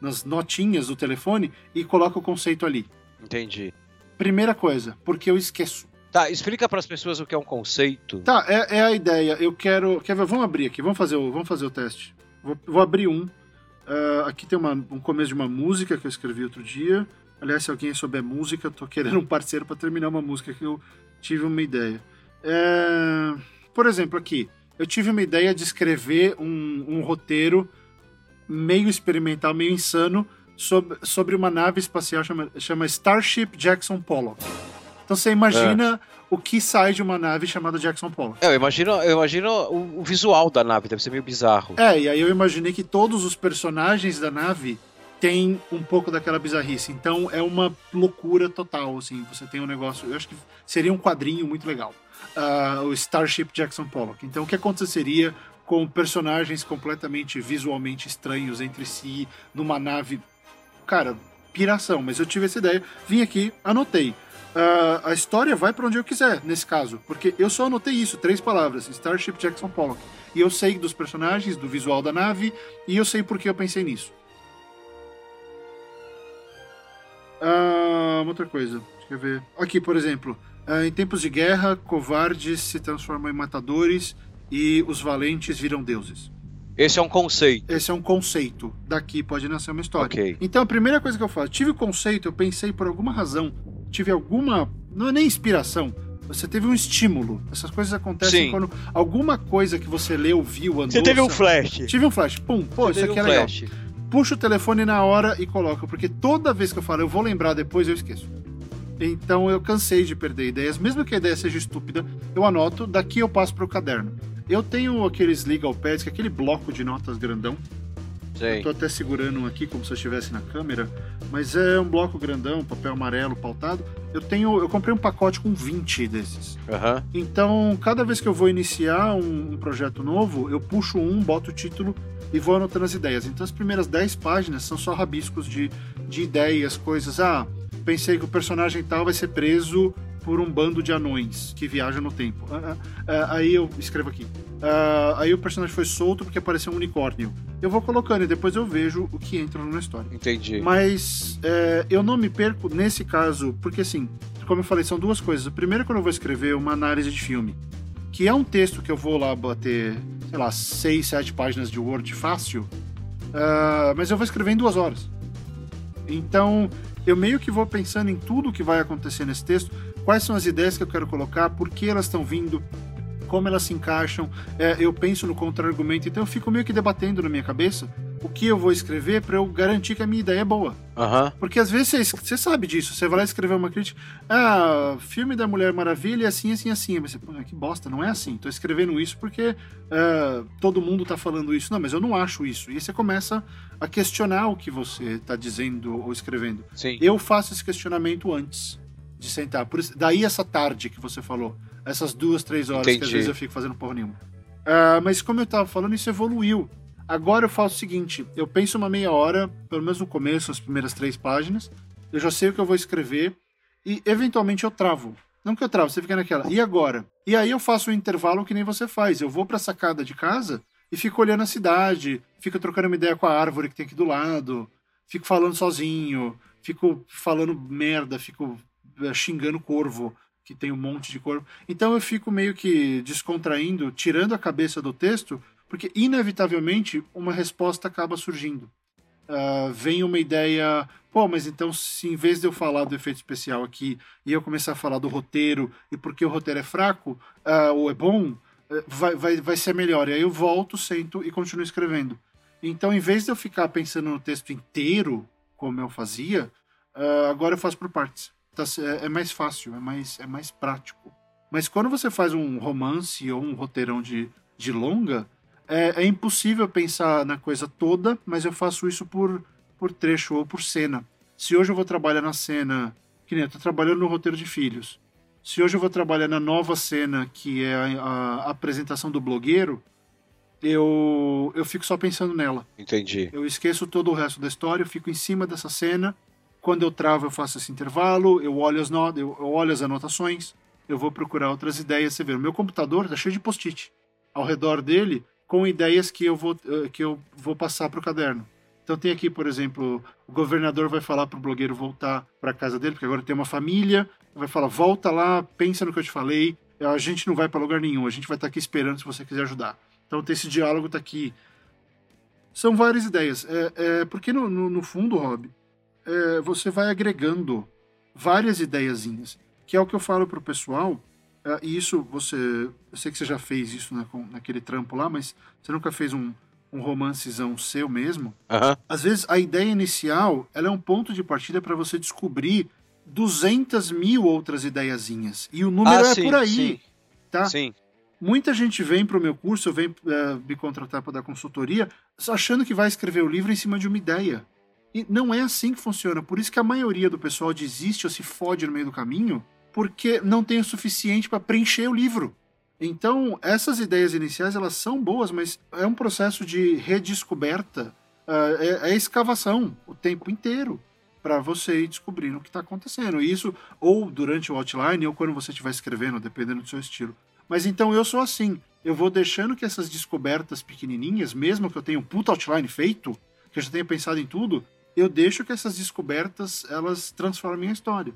nas notinhas do telefone, e coloco o conceito ali. Entendi. Primeira coisa, porque eu esqueço. Tá, explica para as pessoas o que é um conceito. Tá, é, é, a ideia. Eu quero. Quer ver? Vamos abrir aqui, vamos fazer o, vamos fazer o teste. Vou, vou abrir um. Uh, aqui tem uma, um começo de uma música que eu escrevi outro dia. Aliás, se alguém souber música, tô querendo um parceiro para terminar uma música que eu tive uma ideia. É, por exemplo, aqui, eu tive uma ideia de escrever um, um roteiro meio experimental, meio insano, sobre, sobre uma nave espacial chama, chama Starship Jackson Pollock. Então você imagina é. O que sai de uma nave chamada Jackson Pollock. É, eu imagino, eu imagino o, o, visual da nave, deve ser meio bizarro. É, e aí eu imaginei que todos os personagens da nave têm um pouco daquela bizarrice. Então é uma loucura total, assim. Você tem um negócio. Eu acho que seria um quadrinho muito legal. Uh, o Starship Jackson Pollock. Então o que aconteceria com personagens completamente visualmente estranhos entre si, numa nave. Cara, piração, mas eu tive essa ideia, vim aqui, anotei uh, a história vai para onde eu quiser, nesse caso. Porque eu só anotei isso, três palavras: Starship Jackson Pollock. E eu sei dos personagens, do visual da nave, e eu sei por que eu pensei nisso. Uh, outra coisa, deixa eu ver. Aqui, por exemplo. Uh, em tempos de guerra, covardes se transformam em matadores e os valentes viram deuses. Esse é um conceito. Esse é um conceito. Daqui pode nascer uma história. Okay. Então a primeira coisa que eu faço, tive o conceito, eu pensei por alguma razão, tive alguma. Não é nem inspiração. Você teve um estímulo. Essas coisas acontecem Sim. quando alguma coisa que você leu, viu, andou. Você teve um flash. Tive um flash. Pum, pô, você isso aqui um é flash. legal. Puxa o telefone na hora e coloca, porque toda vez que eu falo, eu vou lembrar depois, eu esqueço. Então eu cansei de perder ideias, mesmo que a ideia seja estúpida, eu anoto, daqui eu passo para o caderno. Eu tenho aqueles legal pads, que é aquele bloco de notas grandão, Sei. Eu tô até segurando um aqui como se eu estivesse na câmera, mas é um bloco grandão, papel amarelo pautado. Eu tenho, eu comprei um pacote com 20 desses. Uhum. Então, cada vez que eu vou iniciar um, um, projeto novo, eu puxo um, boto o título e vou anotando as ideias. Então, as primeiras 10 páginas são só rabiscos de, de ideias, coisas. Ah, pensei que o personagem tal vai ser preso por um bando de anões que viajam no tempo. Uh, uh, uh, aí eu escrevo aqui. aí o personagem foi solto porque apareceu um unicórnio. Eu vou colocando e depois eu vejo o que entra na história. Entendi. Mas é, eu não me perco nesse caso, porque assim, como eu falei, são duas coisas. O primeiro, quando eu vou escrever uma análise de filme, que é um texto que eu vou lá bater, sei lá, seis, sete páginas de Word fácil, mas eu vou escrever em duas horas. Então, eu meio que vou pensando em tudo que vai acontecer nesse texto, quais são as ideias que eu quero colocar, por que elas estão vindo, como elas se encaixam. É, eu penso no contra-argumento, então eu fico meio que debatendo na minha cabeça o que eu vou escrever para eu garantir que a minha ideia é boa. Uhum. Porque às vezes você, sabe disso, você vai lá escrever uma crítica, ah, filme da Mulher Maravilha é assim, assim, assim. Mas você, Pô, que bosta, não é assim. Tô escrevendo isso porque uh, todo mundo tá falando isso. Não, mas eu não acho isso. E aí você começa a questionar o que você tá dizendo ou escrevendo. Sim. Eu faço esse questionamento antes de sentar. Por isso, daí essa tarde que você falou, essas duas, três horas Entendi. que às vezes eu fico fazendo porra nenhuma. Uh, mas como eu tava falando, isso evoluiu. Agora eu faço o seguinte: eu penso uma meia hora, pelo menos no começo, as primeiras três páginas, eu já sei o que eu vou escrever e eventualmente eu travo. Não que eu travo, você fica naquela. E agora? E aí eu faço um intervalo que nem você faz. Eu vou pra sacada de casa e fico olhando a cidade, fico trocando uma ideia com a árvore que tem aqui do lado, fico falando sozinho, fico falando merda, fico xingando corvo, que tem um monte de corvo. Então eu fico meio que descontraindo, tirando a cabeça do texto porque, inevitavelmente, uma resposta acaba surgindo. Uh, vem uma ideia, pô, mas então se em vez de eu falar do efeito especial aqui e eu começar a falar do roteiro e porque o roteiro é fraco uh, ou é bom, uh, vai, vai, vai ser melhor. E aí eu volto, sento e continuo escrevendo. Então, em vez de eu ficar pensando no texto inteiro, como eu fazia, agora eu faço por partes. Tá, é, é mais fácil, é mais, é mais prático. Mas quando você faz um romance ou um roteirão de, de longa, é, é impossível pensar na coisa toda, mas eu faço isso por, por trecho ou por cena. Se hoje eu vou trabalhar na cena, que nem eu tô trabalhando no roteiro de filhos. Se hoje eu vou trabalhar na nova cena, que é a, a apresentação do blogueiro, eu, eu fico só pensando nela. Entendi. Eu esqueço todo o resto da história, eu fico em cima dessa cena. Quando eu travo, eu faço esse intervalo, eu olho as, not eu olho as anotações, eu vou procurar outras ideias. Você vê, o meu computador tá cheio de post-it ao redor dele com ideias que eu vou, eh, que eu vou passar para o caderno. Então tem aqui, por exemplo, o governador vai falar para o blogueiro voltar para casa dele, porque agora tem uma família, vai falar, volta lá, pensa no que eu te falei, a gente não vai para lugar nenhum, a gente vai estar tá aqui esperando se você quiser ajudar. Então esse diálogo está aqui. São várias ideias. É, é porque no, no, no fundo, Rob, é, você vai agregando várias ideiazinhas, que é o que eu falo pro pessoal. É, e isso você, eu sei que você já fez isso na, naquele trampo lá, mas você nunca fez um, um romancezão seu mesmo. Uhum. Às vezes a ideia inicial ela é um ponto de partida para você descobrir 200 mil outras ideiazinhas. E o número ah, é sim, por aí. Sim. Tá? Sim. Muita gente vem para o meu curso, vem é, me contratar para dar consultoria, achando que vai escrever o livro em cima de uma ideia. E não é assim que funciona. Por isso que a maioria do pessoal desiste ou se fode no meio do caminho, porque não tem o suficiente para preencher o livro. Então, essas ideias iniciais, elas são boas, mas é um processo de redescoberta, uh, é, é escavação o tempo inteiro para você ir descobrindo o que está acontecendo. Isso, ou durante o outline, ou quando você estiver escrevendo, dependendo do seu estilo. Mas então eu sou assim. Eu vou deixando que essas descobertas pequenininhas, mesmo que eu tenha um puta outline feito, que eu já tenha pensado em tudo, eu deixo que essas descobertas elas transformem a história.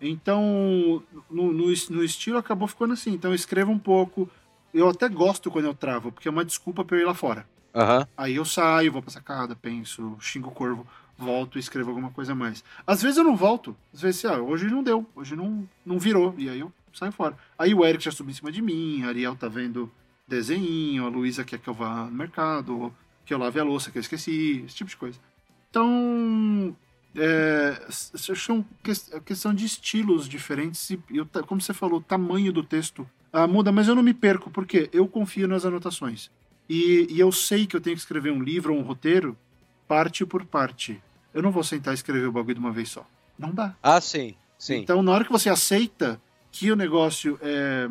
Então, no, no, no estilo acabou ficando assim. Então eu escrevo um pouco. Eu até gosto quando eu travo, porque é uma desculpa para eu ir lá fora. Uhum. Aí eu saio, vou pra sacada, penso, xingo o corvo, volto e escrevo alguma coisa mais. Às vezes eu não volto. Às vezes, ah, hoje não deu, hoje não, não virou. E aí eu sai fora. Aí o Eric já subiu em cima de mim, a Ariel tá vendo desenho, a Luísa quer que eu vá no mercado, que eu lave a louça que eu esqueci, esse tipo de coisa. Então, é, são questão de estilos diferentes e, como você falou, o tamanho do texto ah, muda, mas eu não me perco, porque eu confio nas anotações. E, e eu sei que eu tenho que escrever um livro ou um roteiro parte por parte. Eu não vou sentar e escrever o bagulho de uma vez só. Não dá. Ah, sim. sim. Então, na hora que você aceita que o negócio é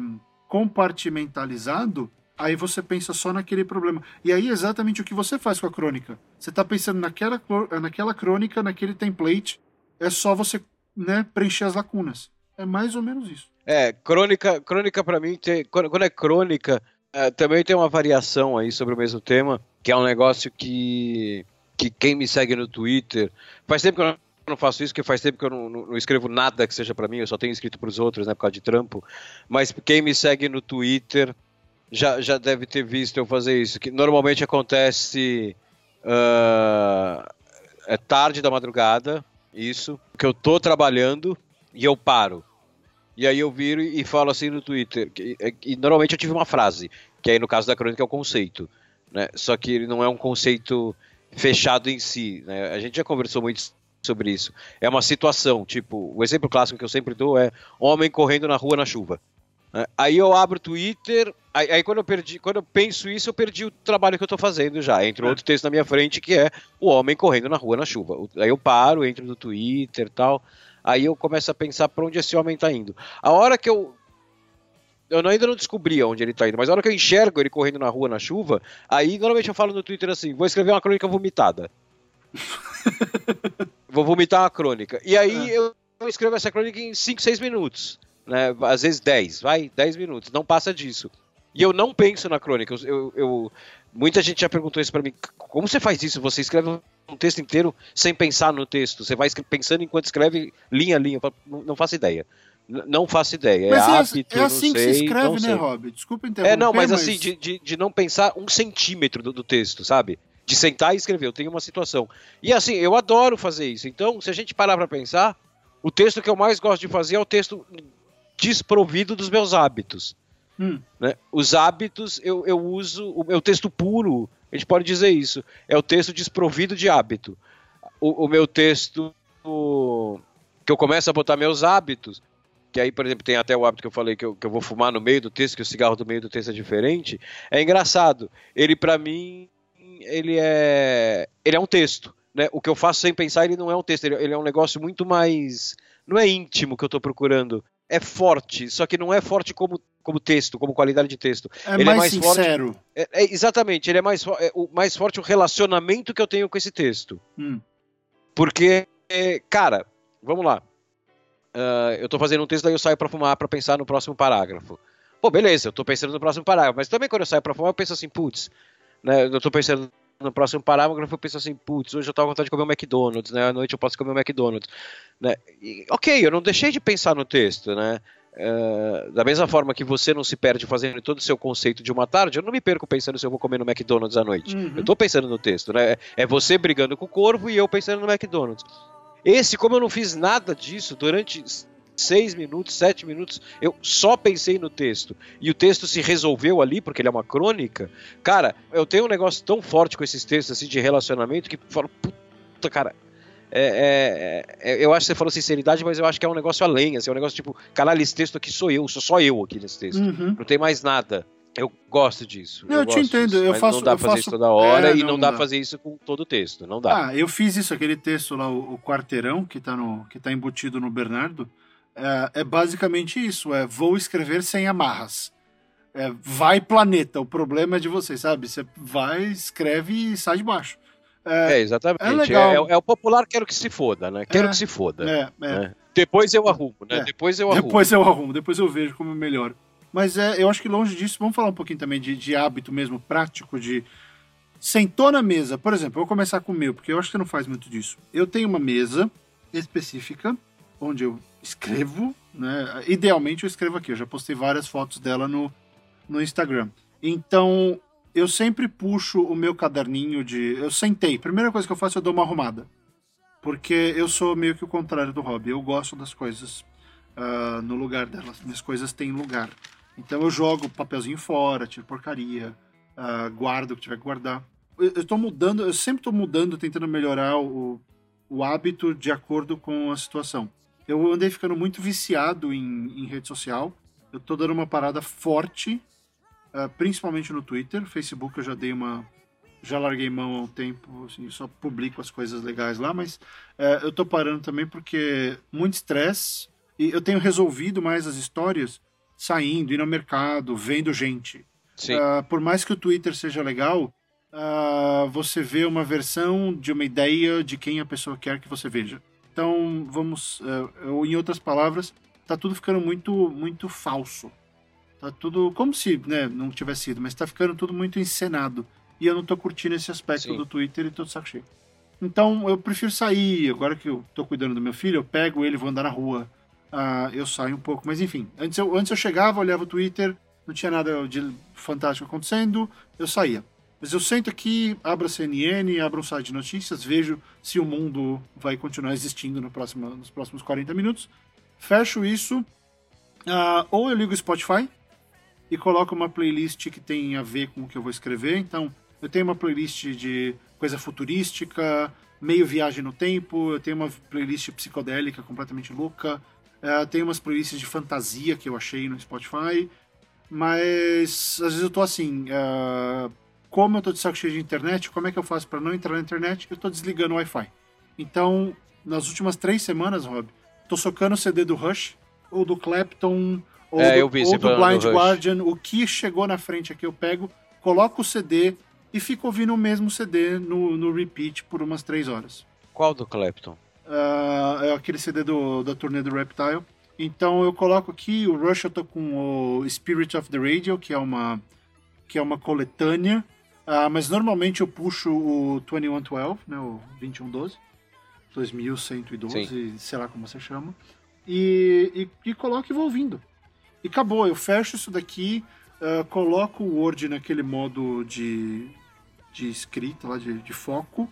compartimentalizado, aí você pensa só naquele problema. E aí é exatamente o que você faz com a crônica. Você está pensando naquela, naquela crônica, naquele template, é só você né, preencher as lacunas. É mais ou menos isso. É, crônica, crônica para mim, tem, quando, quando, é crônica, é, também tem uma variação aí sobre o mesmo tema, que é um negócio que, que quem me segue no Twitter, faz tempo que eu não faço isso, porque faz tempo que eu não, não, não escrevo nada que seja para mim, eu só tenho escrito para os outros, né, por causa de trampo. Mas quem me segue no Twitter já, já deve ter visto eu fazer isso, que normalmente acontece uh, é tarde da madrugada, isso, que eu tô trabalhando e eu paro. E aí eu viro e falo assim no Twitter, que, e normalmente eu tive uma frase, que aí no caso da crônica é o conceito, né? Só que ele não é um conceito fechado em si, né? A gente já conversou muito sobre isso. É uma situação, tipo, o exemplo clássico que eu sempre dou é homem correndo na rua na chuva. Né? Aí eu abro o Twitter, aí, aí, quando eu perdi, quando eu penso isso, eu perdi o trabalho que eu estou fazendo já. Entra outro texto na minha frente que é o homem correndo na rua na chuva. Aí eu paro, entro no Twitter tal. Aí eu começo a pensar para onde esse homem está indo. A hora que eu eu ainda não descobri onde ele está indo, mas a hora que eu enxergo ele correndo na rua na chuva, aí normalmente eu falo no Twitter assim: vou escrever uma crônica vomitada. Vou vomitar uma crônica. E aí é. eu, eu escrevo essa crônica em 5, 6 minutos. Né? Às vezes 10, vai, 10 minutos. Não passa disso. E eu não penso na crônica. Eu, eu muita gente já perguntou isso para mim. Como você faz isso? Você escreve um texto inteiro sem pensar no texto. Você vai pensando enquanto escreve linha a linha. Não, não faço ideia. não faço ideia. Mas é, é, hábito, é assim que sei, se escreve, né, Rob? Desculpa interromper. É, não, mas, mas... assim, de, de, de, não pensar um centímetro do, do texto, sabe? de sentar e escrever. Eu tenho uma situação. E assim, eu adoro fazer isso. Então, se a gente parar para pensar, o texto que eu mais gosto de fazer é o texto desprovido dos meus hábitos. Hum. Né? Os hábitos eu, eu uso, o meu texto puro, a gente pode dizer isso, é o texto desprovido de hábito. O, o meu texto que eu começo a botar meus hábitos, que aí, por exemplo, tem até o hábito que eu falei que eu, que eu vou fumar no meio do texto, que o cigarro do meio do texto é diferente, é engraçado. Ele, para mim, ele é, ele é um texto. Né? O que eu faço sem pensar, ele não é um texto, ele, ele é um negócio muito mais. Não é íntimo que eu estou procurando. É forte, só que não é forte como, como texto, como qualidade de texto. É ele mais, é mais sincero. Forte, é, é, exatamente, ele é mais, é, o, mais forte o relacionamento que eu tenho com esse texto. Hum. Porque, cara, vamos lá. Uh, eu estou fazendo um texto, daí eu saio para fumar para pensar no próximo parágrafo. Pô, beleza, eu estou pensando no próximo parágrafo, mas também quando eu saio para fumar, eu penso assim, putz, né, eu estou pensando no próximo parágrafo, eu penso assim, putz, hoje eu tava com vontade de comer um McDonald's, né? À noite eu posso comer um McDonald's. Né? E, ok, eu não deixei de pensar no texto, né? Uh, da mesma forma que você não se perde fazendo todo o seu conceito de uma tarde, eu não me perco pensando se eu vou comer no McDonald's à noite. Uhum. Eu tô pensando no texto, né? É você brigando com o corvo e eu pensando no McDonald's. Esse, como eu não fiz nada disso durante seis minutos, sete minutos, eu só pensei no texto e o texto se resolveu ali porque ele é uma crônica. Cara, eu tenho um negócio tão forte com esses textos assim de relacionamento que falo, puta, cara. É, é, é, eu acho que você falou sinceridade, mas eu acho que é um negócio além, assim, é um negócio tipo, caralho, esse texto aqui sou eu, sou só eu aqui nesse texto. Uhum. Não tem mais nada. Eu gosto disso. eu, eu te entendo. Disso, eu faço, não dá eu fazer faço... isso toda hora é, e não, não dá, dá fazer isso com todo o texto. Não dá. Ah, eu fiz isso, aquele texto lá, o, o quarteirão, que está no, que tá embutido no Bernardo. É, é, basicamente isso: é vou escrever sem amarras. É, vai planeta, o problema é de você, sabe? Você vai, escreve e sai de baixo. É, é exatamente. É, legal. É, é, o popular quero que se foda, né? Quero que se foda. Né? Depois eu arrumo, né? Depois eu arrumo. Depois eu arrumo, depois eu vejo como é melhor. Mas é, eu acho que longe disso, vamos falar um pouquinho também de, de hábito mesmo prático, de sentou na mesa, por exemplo, eu vou começar com o meu, porque eu acho que não faz muito disso. Eu tenho uma mesa específica onde eu escrevo, né? Idealmente eu escrevo aqui, eu já postei várias fotos dela no, no Instagram. Então, eu sempre puxo o meu caderninho de. Eu sentei, primeira coisa que eu faço, eu dou uma arrumada. Porque eu sou meio que o contrário do hobby. Eu gosto das coisas uh, no lugar delas. Minhas coisas têm lugar. Então eu jogo papelzinho fora, tiro porcaria, uh, guardo o que tiver que guardar. Eu, estou mudando, eu sempre estou mudando, tentando melhorar o, o hábito de acordo com a situação. Eu andei ficando muito viciado em, em rede social. Eu estou dando uma parada forte, uh, principalmente no Twitter. Facebook eu já dei uma. Já larguei mão há um tempo, assim, só publico as coisas legais lá, mas uh, eu estou parando também porque muito estresse. E eu tenho resolvido mais as histórias saindo, indo ao mercado, vendo gente. Uh, por mais que o Twitter seja legal, uh, você vê uma versão de uma ideia de quem a pessoa quer que você veja. Então, vamos, uh, em outras palavras, tá tudo ficando muito, muito falso. Tá tudo como se, né, não tivesse sido, mas tá ficando tudo muito encenado. E eu não tô curtindo esse aspecto Sim. do Twitter e tô de saco cheio. Então, eu prefiro sair. Agora que eu tô cuidando do meu filho, eu pego ele, vou andar na rua uh, eu saio um pouco. Mas enfim, antes eu, antes eu chegava, olhava o Twitter, não tinha nada de fantástico acontecendo, eu saía. Mas eu sento aqui, abro a CNN, abro um site de notícias, vejo se o mundo vai continuar existindo no próximo, nos próximos 40 minutos. Fecho isso, uh, ou eu ligo o Spotify e coloco uma playlist que tem a ver com o que eu vou escrever. Então, eu tenho uma playlist de coisa futurística, meio viagem no tempo, eu tenho uma playlist psicodélica completamente louca, Uh, tem umas playlists de fantasia que eu achei no Spotify. Mas às vezes eu tô assim. Uh, como eu tô de saco cheio de internet, como é que eu faço para não entrar na internet? Eu tô desligando o Wi-Fi. Então, nas últimas três semanas, Rob, tô socando o CD do Rush, ou do Clapton, ou é, do, ou do Blind Guardian. O que chegou na frente aqui eu pego, coloco o CD e fico ouvindo o mesmo CD no, no repeat por umas três horas. Qual do Clapton? Uh, é aquele CD do, da turnê do Reptile. Então eu coloco aqui o Rush, eu tô com o Spirit of the Radio, que é uma, que é uma coletânea. Uh, mas normalmente eu puxo o 2112, né, o 2112, 2112, Sim. sei lá como você chama. E, e, e coloco e vou ouvindo. E acabou, eu fecho isso daqui, uh, coloco o Word naquele modo de, de escrita, lá, de, de foco,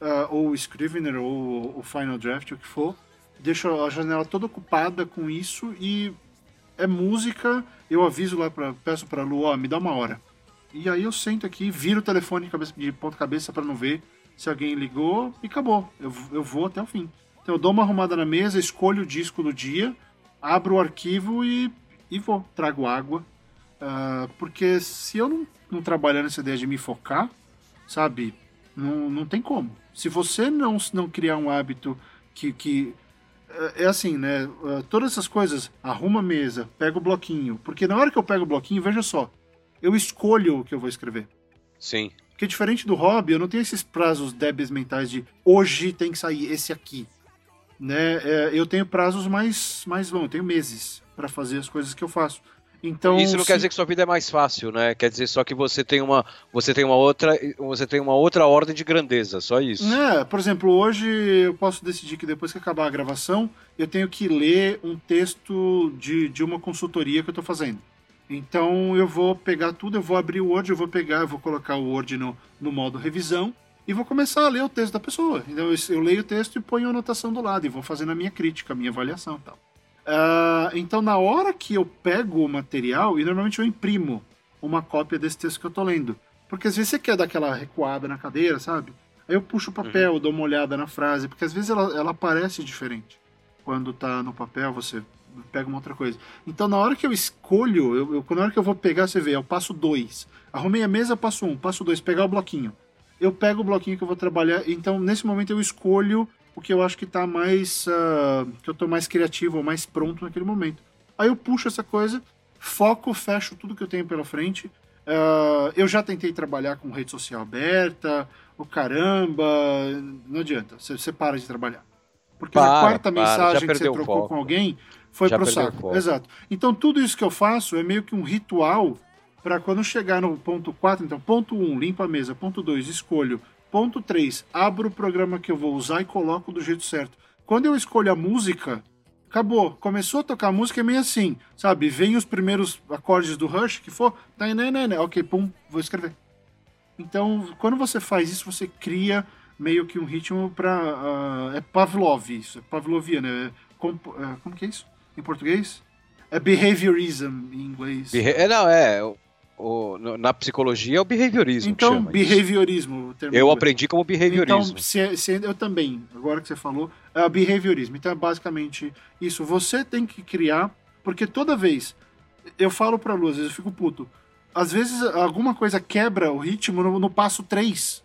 uh, ou o Scrivener, ou o Final Draft, o que for, deixo a janela toda ocupada com isso e é música, eu aviso lá, pra, peço pra Lu, ó, me dá uma hora. E aí eu sento aqui, viro o telefone de, cabeça, de ponta cabeça para não ver se alguém ligou e acabou. Eu, eu vou até o fim. Então eu dou uma arrumada na mesa, escolho o disco do dia, abro o arquivo e, e vou, trago água. Uh, porque se eu não, não trabalhar nessa ideia de me focar, sabe, não, não tem como. Se você não, não criar um hábito que, que é, é assim, né? Uh, todas essas coisas, arruma a mesa, pega o bloquinho. Porque na hora que eu pego o bloquinho, veja só, eu escolho o que eu vou escrever. Sim. Porque diferente do hobby, eu não tenho esses prazos débeis mentais de hoje tem que sair esse aqui. Né? É, eu tenho prazos mais, mais longos, eu tenho meses para fazer as coisas que eu faço. Então, isso não quer dizer que sua vida é mais fácil, né? Quer dizer só que você tem uma, você tem uma outra, você tem uma outra ordem de grandeza, só isso. É, por exemplo, hoje eu posso decidir que depois que acabar a gravação, eu tenho que ler um texto de, de uma consultoria que eu estou fazendo. Então eu vou pegar tudo, eu vou abrir o Word, eu vou pegar, eu vou colocar o Word no, no modo revisão e vou começar a ler o texto da pessoa. Então eu, eu leio o texto e ponho a anotação do lado e vou fazendo a minha crítica, a minha avaliação e tal. Uh, então, na hora que eu pego o material, e normalmente eu imprimo uma cópia desse texto que eu tô lendo. Porque às vezes você quer dar aquela recuada na cadeira, sabe? Aí eu puxo o papel, uhum. dou uma olhada na frase, porque às vezes ela, ela aparece diferente. Quando tá no papel, você pega uma outra coisa. Então, na hora que eu escolho, eu, eu, na hora que eu vou pegar, você vê, o passo 2. Arrumei a mesa, passo 1. Um, passo 2, pegar o bloquinho. Eu pego o bloquinho que eu vou trabalhar, então nesse momento eu escolho o que eu acho que tá mais. Uh, que eu tô mais criativo ou mais pronto naquele momento. Aí eu puxo essa coisa, foco, fecho tudo que eu tenho pela frente. Uh, eu já tentei trabalhar com rede social aberta, o caramba, não adianta, você, você para de trabalhar. Porque para, a quarta para, mensagem que você trocou com alguém foi já pro saco. Exato. Então tudo isso que eu faço é meio que um ritual para quando chegar no ponto 4, então ponto 1, limpa a mesa, ponto 2, escolho, Ponto 3. Abro o programa que eu vou usar e coloco do jeito certo. Quando eu escolho a música, acabou. Começou a tocar a música é meio assim, sabe? Vem os primeiros acordes do Rush, que for, tá, né, né, né. Ok, pum, vou escrever. Então, quando você faz isso, você cria meio que um ritmo para uh, ah, é Pavlov isso, é Pavloviano, é, como, é, como que é isso em português? É behaviorism em inglês. Beha é, não, é o, na psicologia é o behaviorismo. Então, behaviorismo. Eu aprendi como behaviorismo. Então, se, se, eu também, agora que você falou, é o behaviorismo. Então, é basicamente isso. Você tem que criar, porque toda vez, eu falo pra Lu, às vezes eu fico puto. Às vezes alguma coisa quebra o ritmo no, no passo 3.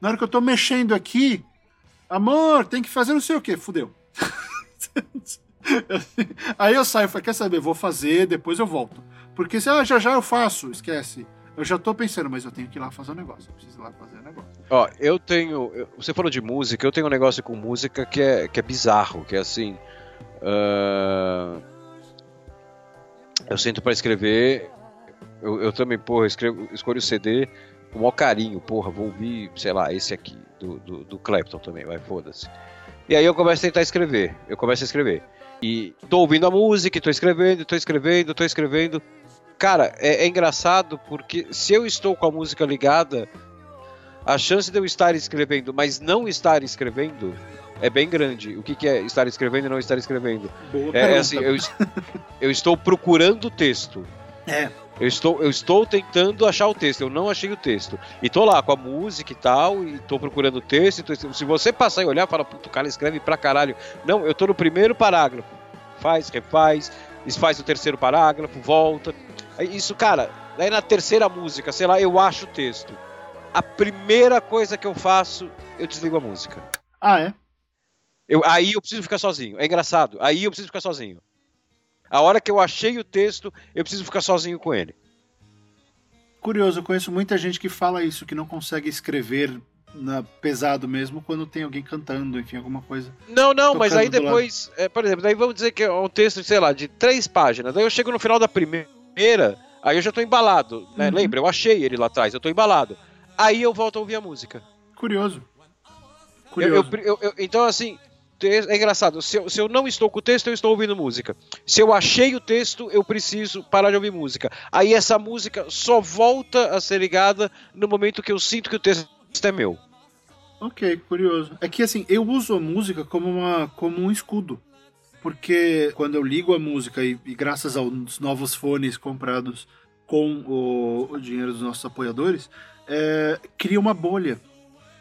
Na hora que eu tô mexendo aqui, amor, tem que fazer não sei o que, fudeu. Aí eu saio falo, quer saber, vou fazer, depois eu volto. Porque se ah, já já eu faço, esquece. Eu já tô pensando, mas eu tenho que ir lá fazer um negócio. Eu preciso ir lá fazer um negócio. Ó, eu tenho. Você falou de música, eu tenho um negócio com música que é, que é bizarro, que é assim. Uh, eu sinto para escrever. Eu, eu também, porra, escrevo, escolho o CD com o maior carinho, porra, vou ouvir, sei lá, esse aqui, do, do, do Clapton também, vai, foda-se. E aí eu começo a tentar escrever. Eu começo a escrever. E tô ouvindo a música, tô escrevendo, tô escrevendo, tô escrevendo. Cara, é, é, engraçado porque se eu estou com a música ligada, a chance de eu estar escrevendo, mas não estar escrevendo, é bem grande. O que, que é estar escrevendo e não estar escrevendo? Boa é, é assim, eu, eu estou procurando o texto. É. Eu estou, eu estou tentando achar o texto, eu não achei o texto. E tô lá com a música e tal, e tô procurando o texto. Então, se você passar e olhar, fala, puto, o cara escreve pra caralho. Não, eu tô no primeiro parágrafo. Faz, refaz, faz o terceiro parágrafo, volta. Isso, cara, aí na terceira música, sei lá, eu acho o texto. A primeira coisa que eu faço, eu desligo a música. Ah, é? Eu, aí eu preciso ficar sozinho. É engraçado. Aí eu preciso ficar sozinho. A hora que eu achei o texto, eu preciso ficar sozinho com ele. Curioso, eu conheço muita gente que fala isso, que não consegue escrever na, pesado mesmo quando tem alguém cantando, enfim, alguma coisa. Não, não, mas aí depois, é, por exemplo, daí vamos dizer que é um texto, sei lá, de três páginas. Daí eu chego no final da primeira, aí eu já tô embalado, né? Uhum. Lembra? Eu achei ele lá atrás, eu tô embalado. Aí eu volto a ouvir a música. Curioso. Curioso. Eu, eu, eu, então, assim, é engraçado, se eu, se eu, não estou com o texto, eu estou ouvindo música. Se eu achei o texto, eu preciso parar de ouvir música. Aí essa música só volta a ser ligada no momento que eu sinto que o texto é meu. Ok, curioso. É que assim, eu uso a música como, uma, como um escudo. Porque quando eu ligo a música e, e graças aos novos fones comprados com o, o dinheiro dos nossos apoiadores, é, cria uma bolha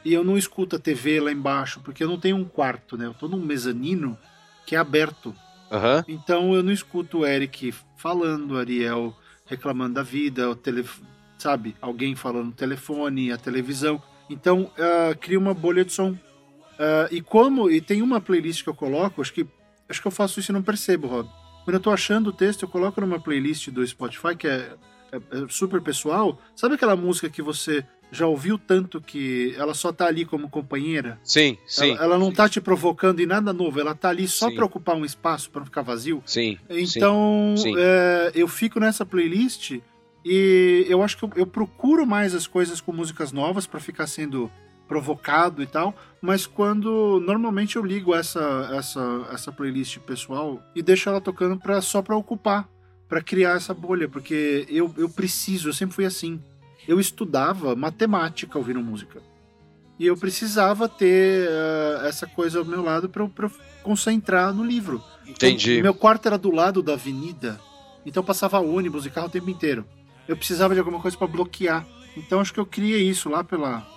e eu não escuto a TV lá embaixo, porque eu não tenho um quarto, né? Eu tô num mezanino que é aberto. Aham. Então eu não escuto o Eric falando, o Ariel reclamando da vida, o tele, sabe, alguém falando no telefone, a televisão. Então uh, cria uma bolha de som. Uh, e como e tem uma playlist que eu coloco, acho que acho que eu faço isso e não percebo, Rob. Quando eu tô achando o texto, eu coloco numa playlist do Spotify que é, é, é super pessoal. Sabe aquela música que você já ouviu tanto que ela só tá ali como companheira? Sim, sim. Ela, ela não sim. tá te provocando em nada novo, ela tá ali só Sim. para ocupar um espaço, para não ficar vazio. Sim. Então, sim. é, eu fico nessa playlist e eu acho que eu, eu procuro mais as coisas com músicas novas para ficar sendo provocado e tal, mas quando normalmente eu ligo essa essa essa playlist pessoal e deixo ela tocando para só para ocupar, para criar essa bolha, porque eu, eu preciso, eu sempre fui assim. Eu estudava matemática ouvindo música. E eu precisava ter eh, essa coisa ao meu lado para eu concentrar no livro. Entendi. Então, meu quarto era do lado da avenida, então passava ônibus e carro o tempo inteiro. Eu precisava de alguma coisa para bloquear. Então acho que eu criei isso lá pela,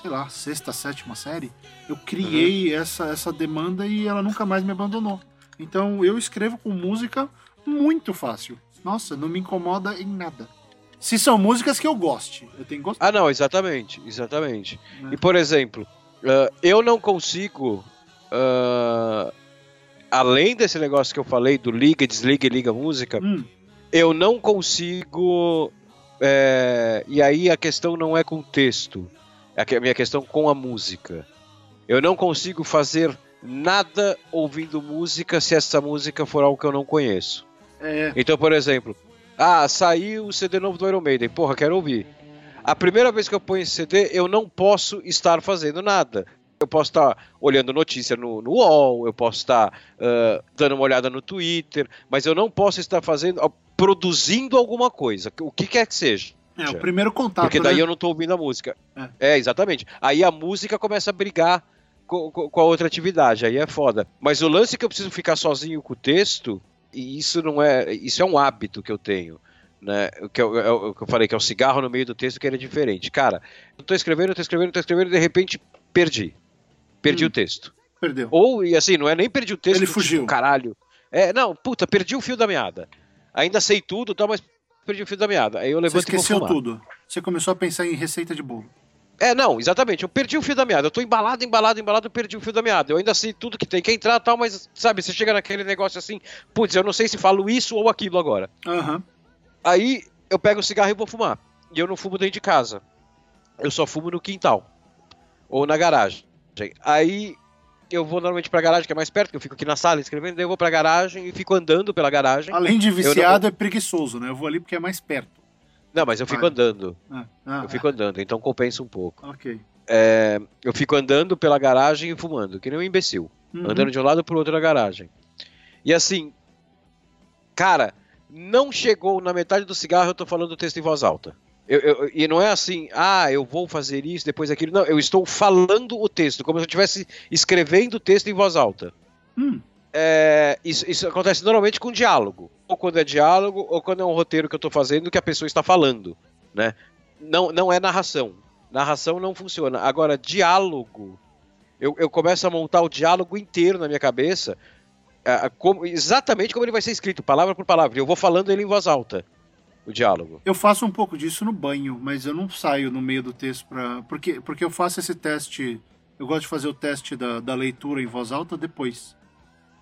sei lá, sexta, sétima série. Eu criei essa, essa demanda e ela nunca mais me abandonou. Então eu escrevo com música muito fácil. Nossa, não me incomoda em nada. Se são músicas que eu goste, eu tenho que gostar. Ah, não, exatamente, exatamente. né? E por exemplo, ah, eu não consigo, ah, além desse negócio que eu falei do liga, desliga e liga música, Hum, eu não consigo. é, e aí a questão não é com o texto, é a minha questão com a música. Eu não consigo fazer nada ouvindo música se essa música for algo que eu não conheço. é, Então, por exemplo, ah, saiu o CD novo do Iron Maiden, porra, quero ouvir. A primeira vez que eu ponho esse CD, eu não posso estar fazendo nada. Eu posso estar olhando notícia no, no UOL, eu posso estar ah, dando uma olhada no Twitter, mas eu não posso estar fazendo, ah, produzindo alguma coisa, o que quer que seja. é o primeiro contato. Porque daí né? eu não tô ouvindo a música. É. É, exatamente. Aí a música começa a brigar co- co- com, a outra atividade, aí é foda. Mas o lance é que eu preciso ficar sozinho com o texto, e isso não é. Isso é um hábito que eu tenho. Né? O que eu, é que eu falei, que é o cigarro no meio do texto, que ele é diferente. Cara, eu tô escrevendo, eu tô escrevendo, eu tô escrevendo, e de repente perdi. Perdi Hum. o texto. Perdeu. Ou, e assim, não é nem perdi o texto. Ele do fugiu. Tipo, caralho. É, não, puta, perdi o fio da meada. Ainda sei tudo, tal, mas perdi o fio da meada. Aí eu Você levanto e vou esqueceu tudo. Você começou a pensar em receita de bolo. É, não, exatamente. Eu perdi o fio da meada. Eu tô embalado, embalado, embalado, eu perdi o fio da meada. Eu ainda sei tudo que tem que entrar e tal, mas, sabe, você chega naquele negócio assim, putz, eu não sei se falo isso ou aquilo agora. Aham. Aí eu pego o cigarro e vou fumar. E eu não fumo dentro de casa. Eu só fumo no quintal. Ou na garagem. Aí eu vou normalmente pra garagem, que é mais perto, que eu fico aqui na sala escrevendo, daí eu vou pra garagem e fico andando pela garagem. Além de viciado, é preguiçoso, né? Eu vou ali porque é mais perto. Não, mas eu fico andando. Ah, ah, Eu fico andando, então compensa um pouco. ah, ok. É, eu fico andando pela garagem e fumando, que nem um imbecil. Uhum. andando de um lado pro outro da garagem. E assim, cara, não chegou na metade do cigarro, eu tô falando o texto em voz alta. Eu- eu- e não é assim, ah, eu vou fazer isso, depois aquilo. Não, eu estou falando o texto, como se eu estivesse escrevendo o texto em voz alta. Hum, É, isso, isso acontece normalmente com diálogo. Ou quando é diálogo, ou quando é um roteiro que eu tô fazendo que a pessoa está falando, né? Não, não é narração. Narração não funciona. Agora, diálogo, eu, eu começo a montar o diálogo inteiro na minha cabeça, como- exatamente como ele vai ser escrito, palavra por palavra. Eu vou falando ele em voz alta, o diálogo. eu faço um pouco disso no banho, mas eu não saio no meio do texto pra. Porque, porque eu faço esse teste. Eu gosto de fazer o teste da, da leitura em voz alta depois.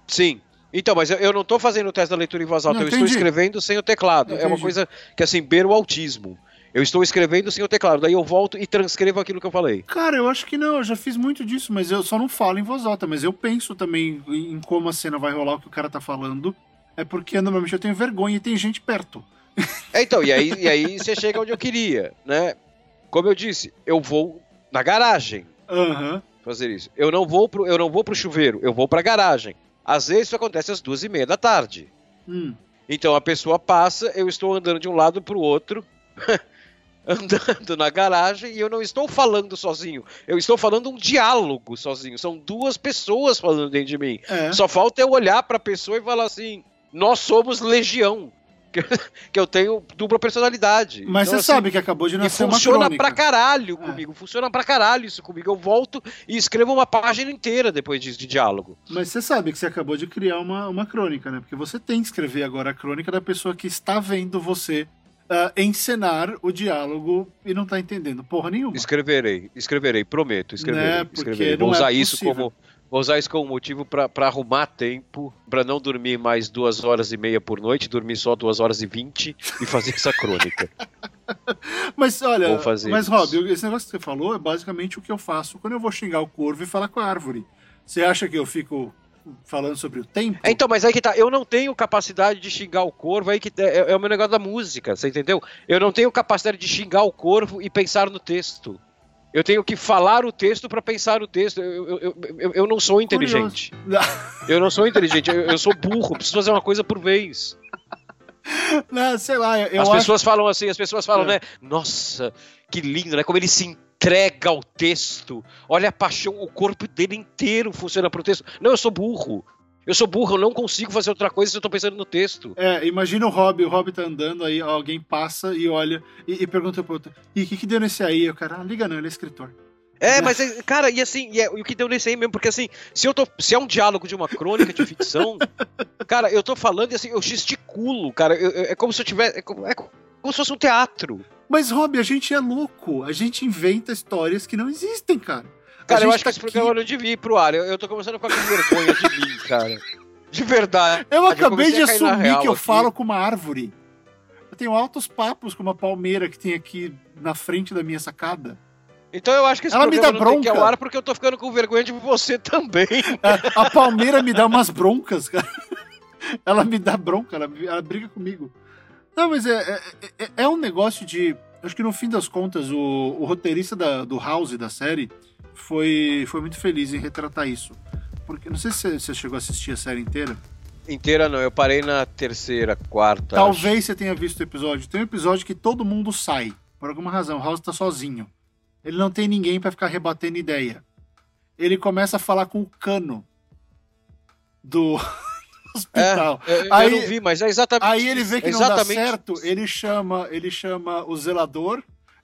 Sim. Então, mas eu, eu não tô fazendo o teste da leitura em voz alta, Não, eu estou entendi. escrevendo sem o teclado. É uma coisa que, assim, beira o autismo. Eu estou escrevendo sem o teclado, daí eu volto e transcrevo aquilo que eu falei. Cara, eu acho que não, eu já fiz muito disso, mas eu só não falo em voz alta, mas eu penso também em como a cena vai rolar, o que o cara tá falando. É porque normalmente eu tenho vergonha e tem gente perto. É, então, e aí, e aí você chega onde eu queria, né? Como eu disse, eu vou na garagem Aham. fazer isso. Eu não vou pro, eu não vou pro chuveiro, eu vou pra garagem. Às vezes isso acontece às duas e meia da tarde. Hum. Então a pessoa passa, eu estou andando de um lado pro outro, andando na garagem e eu não estou falando sozinho. Eu estou falando um diálogo sozinho. São duas pessoas falando dentro de mim. É. Só falta eu olhar pra pessoa e falar assim: nós somos legião. Que, que eu tenho dupla personalidade. Mas Então, você assim, sabe que acabou de nascer uma funciona crônica. pra caralho É. comigo, funciona pra caralho isso comigo. Eu volto e escrevo uma página inteira depois disso de diálogo. Mas você sabe que você acabou de criar uma, uma crônica, né? Porque você tem que escrever agora a crônica da pessoa que está vendo você ah, encenar o diálogo e não tá entendendo porra nenhuma. Escreverei, escreverei, prometo, escreverei. Né, escreverei. não Vou é usar isso possível. como vou usar isso como motivo pra pra arrumar tempo, pra não dormir mais duas horas e meia por noite, dormir só duas horas e vinte e fazer essa crônica. Mas olha, Vou fazer mas isso. Rob, esse negócio que você falou é basicamente o que eu faço quando eu vou xingar o corvo e falar com a árvore. Você acha que eu fico falando sobre o tempo? É, então, mas aí que tá, eu não tenho capacidade de xingar o corvo, aí que tá- é, é o meu negócio da música, você entendeu? Eu não tenho capacidade de xingar o corvo e pensar no texto. Eu tenho que falar o texto pra pensar o texto. Eu, eu, eu, eu- eu não sou inteligente. Eu não sou inteligente, eu, eu sou burro, preciso fazer uma coisa por vez. Não, sei lá, eu as acho pessoas falam assim, as pessoas falam, É. né? Nossa, que lindo, né? Como ele se entrega ao texto. Olha a paixão, o corpo dele inteiro funciona pro texto. Não, eu sou burro. Eu sou burro, eu não consigo fazer outra coisa se eu tô pensando no texto. É, imagina o Rob, o Rob tá andando, aí alguém passa e olha e, e pergunta pro outro, e o que, que deu nesse aí? O cara, ah, liga não, ele é escritor. É, mas, é, cara, e assim, e, é, e o que deu nesse aí mesmo, porque assim, se eu tô. Se é um diálogo de uma crônica de ficção, cara, eu tô falando e assim, eu gesticulo, cara. eu- eu- é como se eu tivesse. É como, é como se fosse um teatro. Mas, Rob, a gente é louco, a gente inventa histórias que não existem, cara. A Cara, eu acho que esse programa não devia ir pro ar. Eu, eu tô começando a ficar com vergonha de mim, cara. De verdade. Eu acabei de a assumir que eu aqui. falo com uma árvore. Eu tenho altos papos com uma palmeira que tem aqui na frente da minha sacada. Então eu acho que esse Ela me programa dá não tem que ir ao ar porque eu tô ficando com vergonha de você também. É, A palmeira me dá umas broncas, cara. Ela me dá bronca, ela, ela briga comigo. Não, mas é, é, é- é um negócio de. Acho que no fim das contas, o, o roteirista da- do House da série foi, foi muito feliz em retratar isso. Porque não sei se você- chegou a assistir a série inteira. Inteira não, eu parei na terceira, quarta. Talvez você tenha visto o episódio. Tem um episódio que todo mundo sai. Por alguma razão. O House tá sozinho. Ele não tem ninguém pra ficar rebatendo ideia. Ele começa a falar com o cano do hospital. É, eu, eu Aí- não vi, mas é exatamente Aí ele vê que é não dá certo, ele chama, ele chama o zelador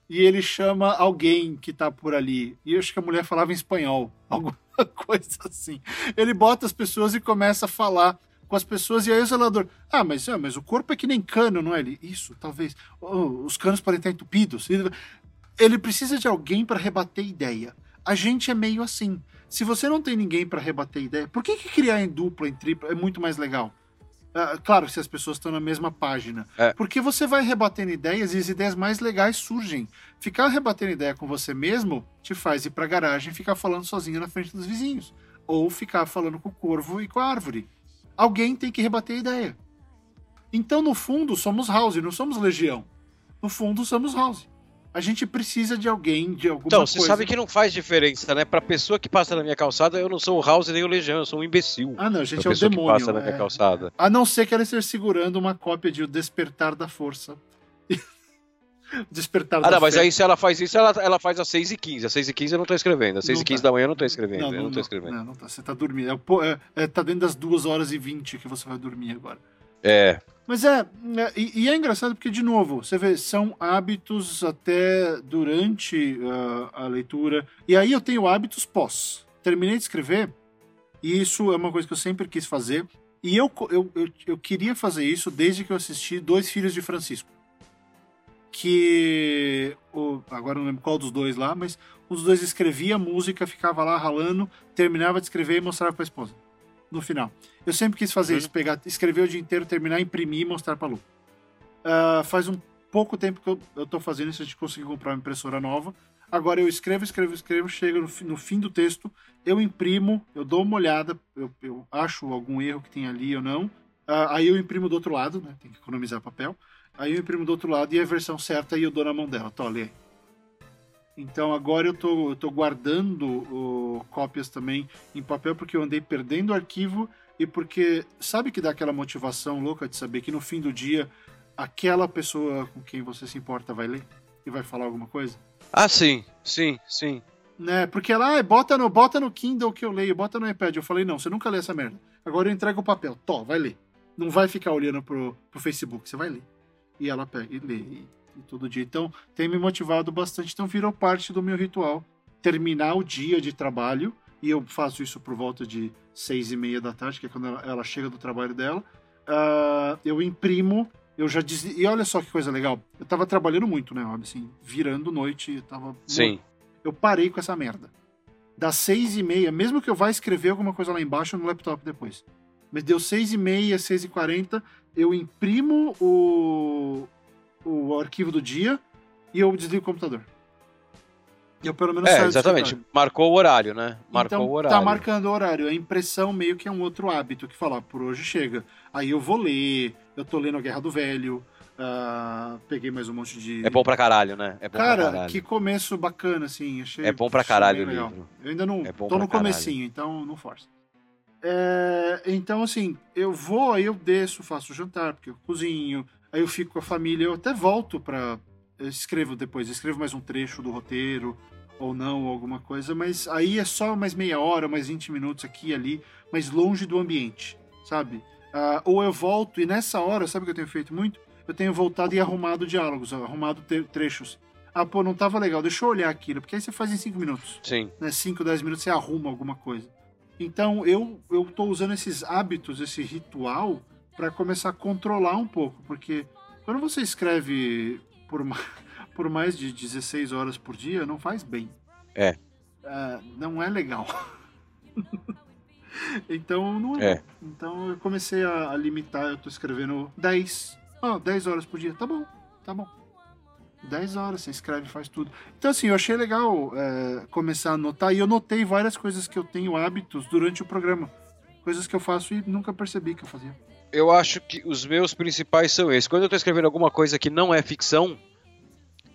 e ele chama alguém que tá por ali. E eu acho que a mulher falava em espanhol, alguma coisa assim. Ele bota as pessoas e começa a falar com as pessoas e aí o zelador, ah, mas, ah, mas o corpo é que nem cano, não é? Ele, isso, talvez. Oh, os canos podem estar entupidos. Ele, precisa de alguém para rebater ideia. A gente é meio assim. Se você não tem ninguém para rebater ideia, por que, que criar em dupla, em tripla é muito mais legal? Ah, claro, se as pessoas estão na mesma página. É. Porque você vai rebatendo ideias e as ideias mais legais surgem. Ficar rebatendo ideia com você mesmo te faz ir pra garagem e ficar falando sozinho na frente dos vizinhos. Ou ficar falando com o corvo e com a árvore. Alguém tem que rebater a ideia. Então, no fundo, somos House, não somos Legião. No fundo, somos House. A gente precisa de alguém, de alguma Então, coisa. você sabe que não faz diferença, né? Pra pessoa que passa na minha calçada, eu não sou o House nem o Legião, eu sou um imbecil. Ah, não, a gente pra é o pessoa que demônio. passa na minha é. calçada. A não ser que ela esteja segurando uma cópia de O Despertar da Força. Despertar Ah, da não, mas aí se ela faz isso, ela, ela faz às 6h15. Às 6h15 eu não tô escrevendo. Às Não 6h15 tá. da manhã eu não tô escrevendo. eu não tô escrevendo. Não, não tá. Você tá dormindo. É, é, é, tá dentro das 2 horas e 20 que você vai dormir agora. É. Mas é, é, e, e é engraçado porque, de novo, você vê, são hábitos até durante ah, a leitura. E aí eu tenho hábitos pós. Terminei de escrever, e isso é uma coisa que eu sempre quis fazer. E eu, eu, eu, eu queria fazer isso desde que eu assisti Dois Filhos de Francisco. Que. O, agora não lembro qual dos dois lá, mas os dois escrevia música, ficava lá ralando, terminava de escrever e mostrava pra esposa. No final. Eu sempre quis fazer Uhum. isso, pegar, escrever o dia inteiro, terminar, imprimir e mostrar pra Lu. Ah, faz um pouco tempo que eu, eu tô fazendo isso, a gente conseguiu comprar uma impressora nova. Agora eu escrevo, escrevo, escrevo, chega no, no fim do texto, eu imprimo, eu dou uma olhada, eu, eu acho algum erro que tem ali ou não. Ah, aí eu imprimo do outro lado, né? Tem que economizar papel. Aí eu imprimo do outro lado e a versão certa aí eu dou na mão dela. Tô, lê aí. Então agora eu tô, eu tô guardando o, cópias também em papel porque eu andei perdendo arquivo e porque sabe que dá aquela motivação louca de saber que no fim do dia aquela pessoa com quem você se importa vai ler e vai falar alguma coisa? Ah, sim, sim, sim. Né? Porque ela, ah, bota no, bota no Kindle que eu leio, bota no iPad. Eu falei, não, você nunca lê essa merda. Agora eu entrego o papel. Tó, vai ler. não vai ficar olhando pro, pro Facebook, você vai ler. E ela pega e lê e, e todo dia. Então, tem me motivado bastante. Então, virou parte do meu ritual. Terminar o dia de trabalho, e eu faço isso por volta de seis e meia da tarde, que é quando ela, chega do trabalho dela. Uh, eu imprimo, eu já. E olha só que coisa legal. Eu tava trabalhando muito, né, Rob? Assim, virando noite, eu tava. Sim. Eu parei com essa merda. Das seis e meia, mesmo que eu vá escrever alguma coisa lá embaixo no laptop depois. Mas deu seis e meia, seis e quarenta, eu imprimo o, o arquivo do dia e eu desligo o computador. Eu pelo menos é, exatamente. Marcou o horário, né? Marcou então, o horário. Tá marcando o horário. A impressão meio que é um outro hábito que falar, por hoje chega. Aí eu vou ler, eu tô lendo a Guerra do Velho, uh, peguei mais um monte de. É bom pra caralho, né? É bom Cara, que começo bacana, assim. Achei, é bom pra caralho o livro. Eu ainda não. É tô no comecinho, então não força. É, então, assim, eu vou, aí eu desço, faço o jantar, porque eu cozinho, aí eu fico com a família, eu até volto pra. Eu escrevo depois, escrevo mais um trecho do roteiro, ou não, ou alguma coisa, mas aí é só mais meia hora, mais 20 minutos aqui e ali, mas longe do ambiente, sabe? Uh, ou eu volto, e nessa hora, sabe o que eu tenho feito muito? Eu tenho voltado e arrumado diálogos, arrumado trechos. Ah, pô, não tava legal, deixa eu olhar aquilo, porque aí você faz em 5 minutos. Sim. Né, 5, 10 minutos você arruma alguma coisa. Então eu eu tô usando esses hábitos, esse ritual para começar a controlar um pouco, porque quando você escreve por mais, por mais de 16 horas por dia, não faz bem. É. Uh, não é legal. então não é. é. Então eu comecei a, a, limitar, eu tô escrevendo 10. Ah, 10 horas por dia. Tá bom, tá bom. 10 horas, você escreve, faz tudo. Então, assim, eu achei legal é, começar a anotar e eu notei várias coisas que eu tenho hábitos durante o programa. Coisas que eu faço e nunca percebi que eu fazia. Eu acho que os meus principais são esses. Quando eu tô escrevendo alguma coisa que não é ficção,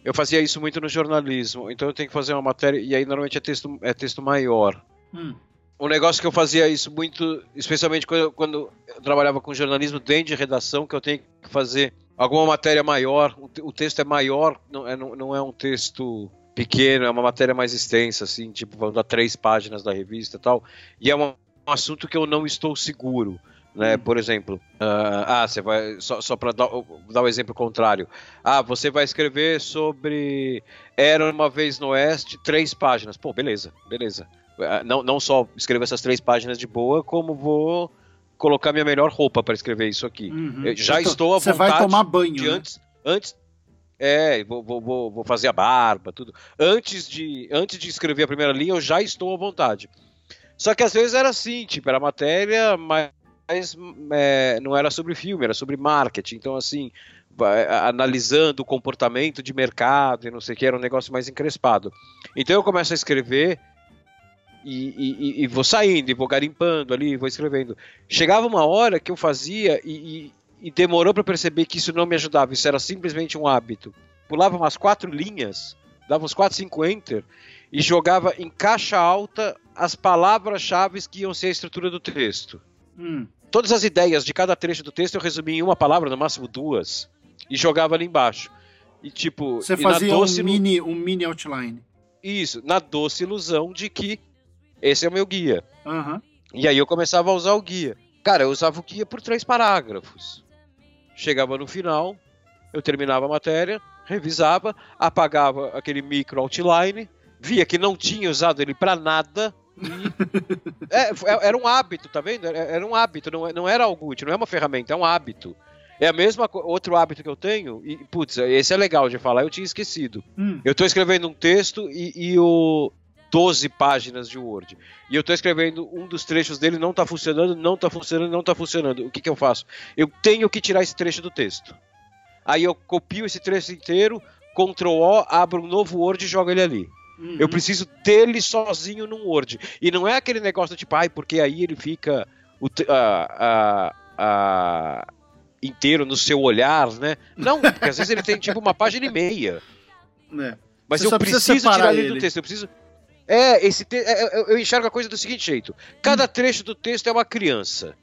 eu fazia isso muito no jornalismo. Então eu tenho que fazer uma matéria, e aí normalmente é texto, é texto maior. Hum. Um negócio que eu fazia isso muito, especialmente quando, quando eu trabalhava com jornalismo dentro de redação, que eu tenho que fazer alguma matéria maior, o texto é maior, não é, não, não é um texto pequeno, é uma matéria mais extensa, assim, tipo, vamos dar três páginas da revista e tal, e é um assunto que eu não estou seguro. Né? Hum. Por exemplo, uh, ah, você vai só, só para dar, dar o um exemplo contrário. Ah, você vai escrever sobre Era uma vez no Oeste, três páginas. Pô, beleza, beleza. Uh, não, não só escrevo essas três páginas de boa, como vou colocar minha melhor roupa para escrever isso aqui. Uhum. já estou à vontade. Você vai tomar banho. De né? antes, antes, é, vou, vou, vou, fazer a barba, tudo. Antes de, antes de escrever a primeira linha, eu já estou à vontade. Só que às vezes era assim, tipo, era matéria, mas é, não era sobre filme, era sobre marketing. Então, assim, analisando o comportamento de mercado e não sei o que, era um negócio mais encrespado. Então eu começo a escrever e, e, e, vou saindo, e vou garimpando ali, vou escrevendo. Chegava uma hora que eu fazia e, e demorou para perceber que isso não me ajudava, isso era simplesmente um hábito. Pulava umas quatro linhas, dava uns quatro, cinco enter e jogava em caixa alta as palavras-chave que iam ser a estrutura do texto. Hum. Todas as ideias de cada trecho do texto eu resumia em uma palavra, no máximo duas, e jogava ali embaixo. E tipo, você fazia um mini, um mini outline. Isso, na doce ilusão de que esse é o meu guia. Uhum. E aí eu começava a usar o guia. Cara, eu usava o guia por três parágrafos. Chegava no final, eu terminava a matéria, revisava, apagava aquele micro outline, via que não tinha usado ele para nada. E... é, é, era um hábito, tá vendo? Era um hábito, não, não era algo útil, não é uma ferramenta, é um hábito. É a mesma outro hábito que eu tenho, e putz, esse é legal de falar, eu tinha esquecido. Hum. Eu tô escrevendo um texto e, e o, 12 páginas de Word. E eu estou escrevendo um dos trechos dele, não está funcionando, não está funcionando, não está funcionando. O que, que eu faço? Eu tenho que tirar esse trecho do texto. Aí eu copio esse trecho inteiro, Ctrl O, abro um novo Word e jogo ele ali. Uhum. Eu preciso dele sozinho num Word. E não é aquele negócio tipo, ai, porque aí ele fica o, a, a, a, inteiro no seu olhar, né? Não, porque às vezes ele tem tipo uma página e meia. É. Mas Você eu preciso tirar ele do texto, eu preciso é, esse te... É, é, eu enxergo a coisa do seguinte jeito: cada hum. trecho do texto é uma criança.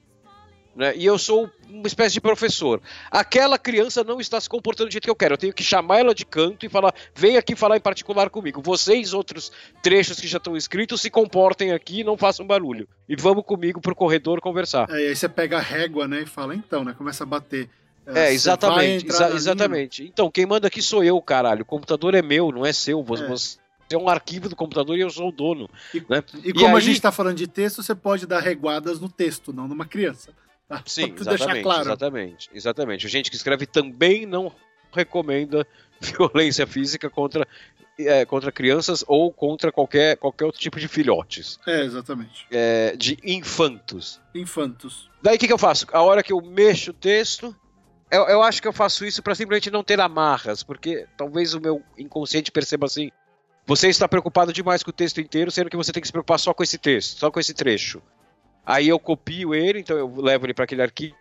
Né? E eu sou uma espécie de professor. Aquela criança não está se comportando do jeito que eu quero. Eu tenho que chamar ela de canto e falar: vem aqui falar em particular comigo. Vocês, outros trechos que já estão escritos, se comportem aqui, não façam barulho. E vamos comigo pro corredor conversar. É, e aí você pega a régua, né? E fala, então, né? Começa a bater. É, exatamente, exa exatamente. Então, quem manda aqui sou eu, caralho. O computador é meu, não é seu. Você, é. você é um arquivo do computador e eu sou o dono. E, né? e como e aí... a gente está falando de texto, você pode dar reguadas no texto, não numa criança. Tá? Sim, exatamente, claro. exatamente, exatamente. A gente que escreve também não recomenda violência física contra, é, contra crianças ou contra qualquer, qualquer outro tipo de filhotes. É, exatamente. É, de infantos. Infantos. Daí o que, que eu faço? A hora que eu mexo o texto, eu, eu acho que eu faço isso para simplesmente não ter amarras, porque talvez o meu inconsciente perceba assim. Você está preocupado demais com o texto inteiro, sendo que você tem que se preocupar só com esse texto, só com esse trecho. Aí eu copio ele, então eu levo ele para aquele arquivo,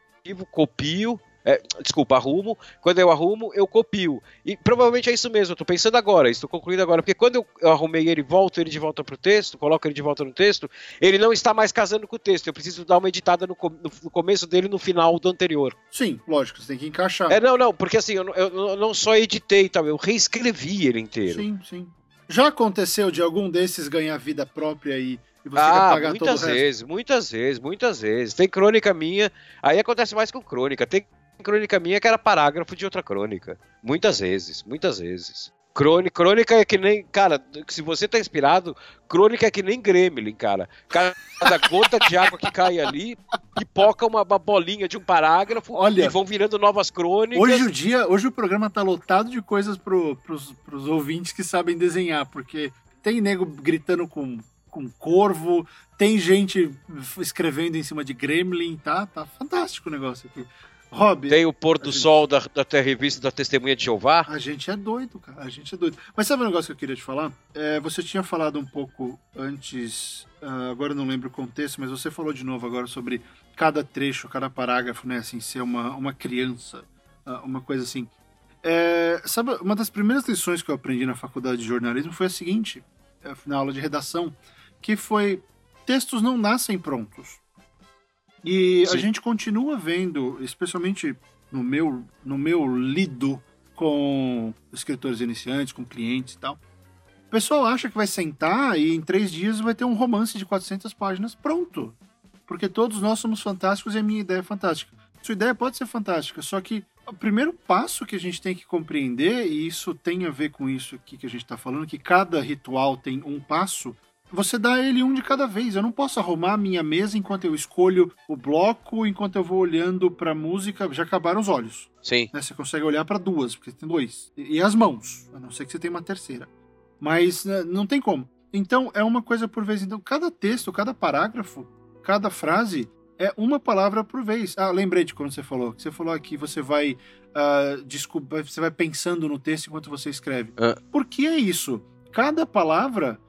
copio, é, desculpa, arrumo. Quando eu arrumo, eu copio. E provavelmente é isso mesmo, eu tô pensando agora, estou concluindo agora, porque quando eu, eu arrumei ele, volto ele de volta pro texto, coloco ele de volta no texto, ele não está mais casando com o texto. Eu preciso dar uma editada no, no, no começo dele no final do anterior. Sim, lógico, você tem que encaixar. É, não, não, porque assim, eu, eu, eu não só editei, tá, eu reescrevi ele inteiro. Sim, sim. Já aconteceu de algum desses ganhar vida própria e e você ah, pagar muitas vezes, muitas vezes, muitas vezes. Tem crônica minha, aí acontece mais com crônica. Tem crônica minha que era parágrafo de outra crônica. Muitas vezes, muitas vezes. Crônica, crônica é que nem. Cara, se você tá inspirado, crônica é que nem Gremlin, cara. Cada gota de água que cai ali pipoca uma, uma bolinha de um parágrafo Olha, e vão virando novas crônicas. Hoje o dia, hoje o programa tá lotado de coisas pro, pros, pros ouvintes que sabem desenhar, porque tem nego gritando com com corvo, tem gente escrevendo em cima de gremlin, tá? Tá fantástico o negócio aqui. Rob. Tem o pôr do gente... sol da, da revista da Testemunha de Jeová. A gente é doido, cara. A gente é doido. Mas sabe um negócio que eu queria te falar? É, você tinha falado um pouco antes, uh, agora eu não lembro o contexto, mas você falou de novo agora sobre cada trecho, cada parágrafo, né? Assim, ser uma, uma criança, uh, uma coisa assim. É, sabe, uma das primeiras lições que eu aprendi na faculdade de jornalismo foi a seguinte, é, na aula de redação que foi textos não nascem prontos. E Sim. a gente continua vendo, especialmente no meu, no meu lido com escritores iniciantes, com clientes e tal. O pessoal acha que vai sentar e em três dias vai ter um romance de 400 páginas pronto. Porque todos nós somos fantásticos e a minha ideia é fantástica. Sua ideia pode ser fantástica, só que o primeiro passo que a gente tem que compreender, e isso tem a ver com isso aqui que a gente está falando, que cada ritual tem um passo, você dá ele um de cada vez. Eu não posso arrumar a minha mesa enquanto eu escolho o bloco, enquanto eu vou olhando para música. Já acabaram os olhos. Sim. Né? Você consegue olhar para duas, porque tem dois. E, e, as mãos, a não ser que você tenha uma terceira. Mas né, não tem como. Então é uma coisa por vez. Então cada texto, cada parágrafo, cada frase é uma palavra por vez. Ah, lembrei de quando você falou. Que você falou aqui, você vai uh, desculpa, você vai pensando no texto enquanto você escreve. Uh. Por que é isso? Cada palavra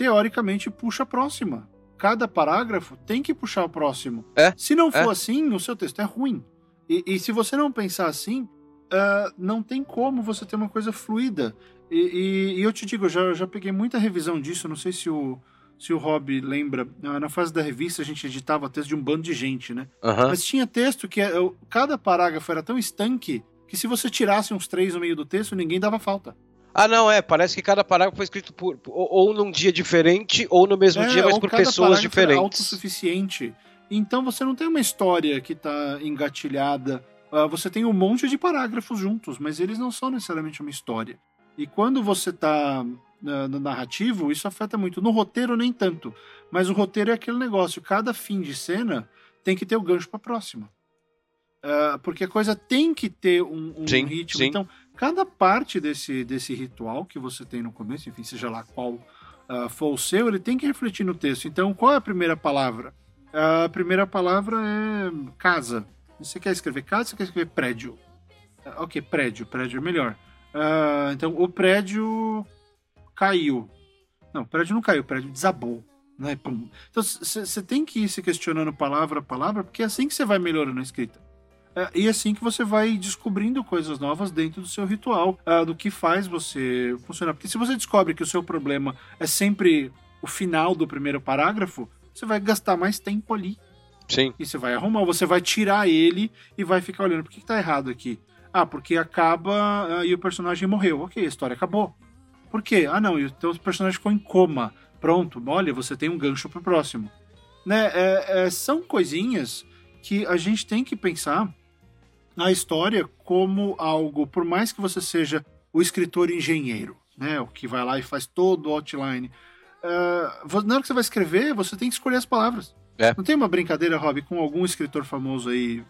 teoricamente puxa a próxima. Cada parágrafo tem que puxar o próximo. É? Se não for é? assim, o seu texto é ruim. E, e se você não pensar assim, uh, não tem como você ter uma coisa fluida. E, e, e eu te digo, eu já, já peguei muita revisão disso, não sei se o, se o Rob lembra, na fase da revista a gente editava texto de um bando de gente, né? Uhum. Mas tinha texto que cada parágrafo era tão estanque que se você tirasse uns três no meio do texto, ninguém dava falta. Ah, não, é. Parece que cada parágrafo foi escrito por, ou, num dia diferente, ou no mesmo é, dia, mas por pessoas diferentes. É autossuficiente. Então você não tem uma história que está engatilhada. Uh, você tem um monte de parágrafos juntos, mas eles não são necessariamente uma história. E quando você está uh, no narrativo, isso afeta muito. No roteiro, nem tanto. Mas o roteiro é aquele negócio: cada fim de cena tem que ter o gancho para a próxima. Uh, porque a coisa tem que ter um, um sim, ritmo. Sim. Então, cada parte desse, desse ritual que você tem no começo, enfim, seja lá qual uh, for o seu, ele tem que refletir no texto. Então, qual é a primeira palavra? A primeira palavra é casa. Você quer escrever casa você quer escrever prédio? Uh, ok, prédio. Prédio é melhor. Uh, então, o prédio caiu. Não, o prédio não caiu, o prédio desabou. Né? Então, você tem que ir se questionando palavra a palavra, porque é assim que você vai melhorando a escrita. É, e é assim que você vai descobrindo coisas novas dentro do seu ritual, uh, do que faz você funcionar. Porque se você descobre que o seu problema é sempre o final do primeiro parágrafo, você vai gastar mais tempo ali. Sim. E você vai arrumar, você vai tirar ele e vai ficar olhando. Por que, que tá errado aqui? Ah, porque acaba ah, e o personagem morreu. Ok, a história acabou. Por quê? Ah, não, e o personagem ficou em coma. Pronto, olha, você tem um gancho pro próximo. Né? É, é, são coisinhas que a gente tem que pensar na história como algo, por mais que você seja o escritor engenheiro, né, o que vai lá e faz todo o outline, uh, na hora que você vai escrever, você tem que escolher as palavras. É. Não tem uma brincadeira, Rob, com algum escritor famoso aí,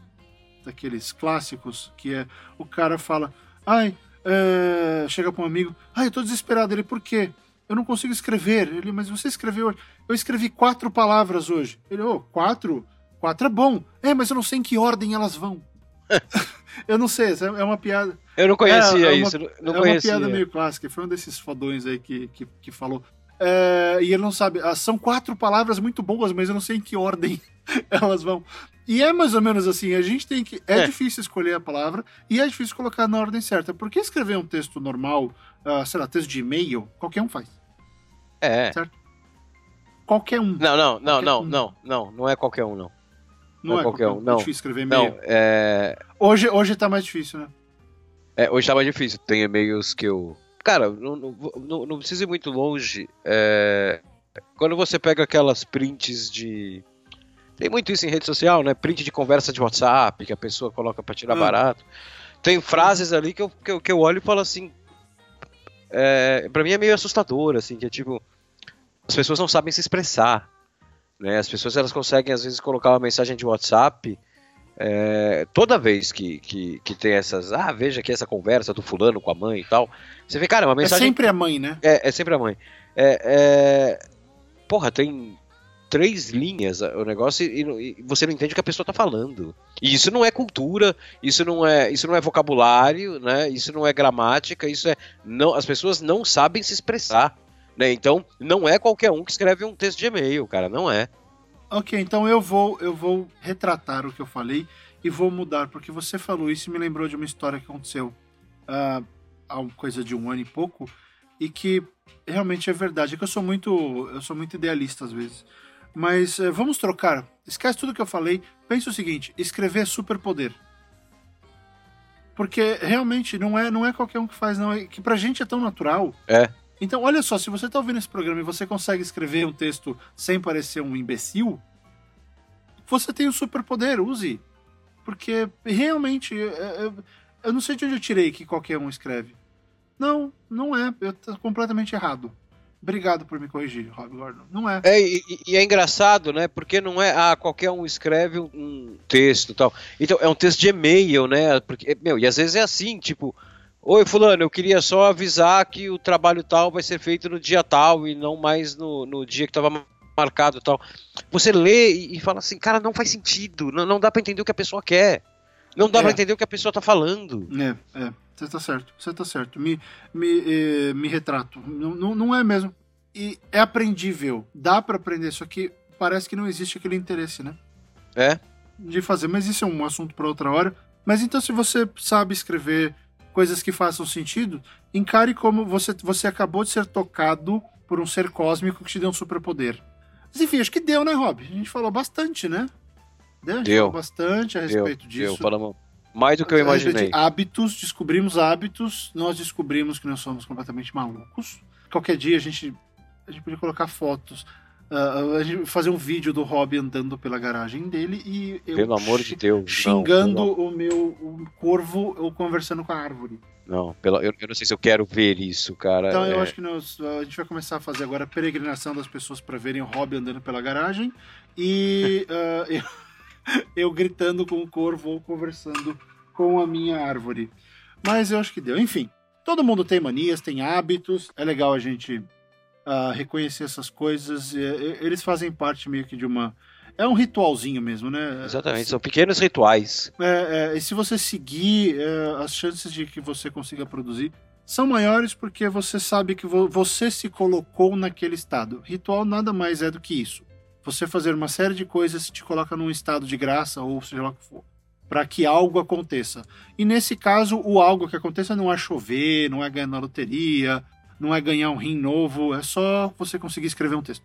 daqueles clássicos, que é o cara fala, ai, é, chega para um amigo, ai, eu tô desesperado. Ele, por quê? Eu não consigo escrever. Ele, mas você escreveu Eu escrevi quatro palavras hoje. Ele, oh, quatro? Quatro é bom. É, mas eu não sei em que ordem elas vão. eu não sei, é uma piada. Eu não conhecia é, é uma, isso. Não é conhecia. uma piada meio clássica. Foi um desses fodões aí que, que, que falou. É, e ele não sabe. Ah, são quatro palavras muito boas, mas eu não sei em que ordem elas vão. E é mais ou menos assim, a gente tem que. É, é, difícil escolher a palavra e é difícil colocar na ordem certa. Porque escrever um texto normal, uh, sei lá, texto de e-mail, qualquer um faz. É. Certo? Qualquer um. Não, não, não, não, um. não, não, não é qualquer um, não. Não, não é qualquer um, não. É difícil escrever e-mail. Não, é... hoje, hoje tá mais difícil, né? É, hoje tá mais difícil. Tem e-mails que eu. Cara, não, não, não precisa ir muito longe. É... Quando você pega aquelas prints de. Tem muito isso em rede social, né? Print de conversa de WhatsApp que a pessoa coloca pra tirar hum. barato. Tem frases ali que eu, que eu, que eu olho e falo assim. É, pra mim é meio assustador, assim, que é tipo. As pessoas não sabem se expressar. Né? As pessoas elas conseguem às vezes colocar uma mensagem de WhatsApp é, toda vez que, que, que, tem essas, ah, veja aqui essa conversa do fulano com a mãe e tal, você vê, cara, uma é mensagem. É sempre a mãe, né? É, é sempre a mãe. É, é... Porra, tem três linhas o negócio e, e, você não entende o que a pessoa tá falando. E isso não é cultura, isso não é, isso não é vocabulário, né? Isso não é gramática, isso é não, as pessoas não sabem se expressar. Né? Então, não é qualquer um que escreve um texto de e-mail, cara, não é. Ok, então eu vou, eu vou retratar o que eu falei e vou mudar, porque você falou isso e me lembrou de uma história que aconteceu uh, há coisa de um ano e pouco e que realmente é verdade. É que eu sou muito, eu sou muito idealista às vezes. Mas uh, vamos trocar. Esquece tudo que eu falei. Pensa o seguinte: escrever é superpoder. Porque realmente não é, não é qualquer um que faz, não. É que pra gente é tão natural. É. Então, olha só, se você está ouvindo esse programa e você consegue escrever um texto sem parecer um imbecil, você tem o um superpoder, use. Porque realmente, eu, é, eu, não sei de onde eu tirei que qualquer um escreve. Não, não é. Eu tô completamente errado. Obrigado por me corrigir, Rob Gordon. Não é. É, e, e, é engraçado, né? Porque não é, ah, qualquer um escreve um texto e tal. Então, é um texto de e-mail, né? Porque, meu, e às vezes é assim, tipo, Oi, Fulano, eu queria só avisar que o trabalho tal vai ser feito no dia tal e não mais no, no dia que estava marcado tal. Você lê e, e, fala assim, cara, não faz sentido, não, não dá para entender o que a pessoa quer. Não dá é. para entender o que a pessoa tá falando. É, é. Você tá certo, você tá certo. Me, me, eh, me retrato. Não, não, não é mesmo. E é aprendível. Dá para aprender, só que parece que não existe aquele interesse, né? É. De fazer. Mas isso é um assunto para outra hora. Mas então, se você sabe escrever coisas que façam sentido, encare como você, você acabou de ser tocado por um ser cósmico que te deu um superpoder. Mas enfim, acho que deu, né, Rob? A gente falou bastante, né? Deu. deu. bastante a respeito deu, disso. Deu, falamos mais do que eu imaginei. Hábitos, descobrimos hábitos, nós descobrimos que nós somos completamente malucos. Qualquer dia a gente, a gente podia colocar fotos Uh, a gente fazer um vídeo do Rob andando pela garagem dele e eu pelo amor de Deus xingando não, o meu o corvo ou conversando com a árvore. Não pela, eu, eu não sei se eu quero ver isso cara então é... eu acho que nós, a gente vai começar a fazer agora a peregrinação das pessoas para verem o Rob andando pela garagem e uh, eu, eu gritando com o corvo ou conversando com a minha árvore. Mas eu acho que deu. Enfim todo mundo tem manias tem hábitos é legal a gente a reconhecer essas coisas. Eles fazem parte meio que de uma. É um ritualzinho mesmo, né? Exatamente, são pequenos rituais. É, é, e se você seguir, é, as chances de que você consiga produzir são maiores porque você sabe que vo você se colocou naquele estado. Ritual nada mais é do que isso. Você fazer uma série de coisas te coloca num estado de graça, ou seja lá o que for, para que algo aconteça. E nesse caso, o algo que aconteça não é chover, não é ganhar na loteria, não é ganhar um rim novo, é só você conseguir escrever um texto.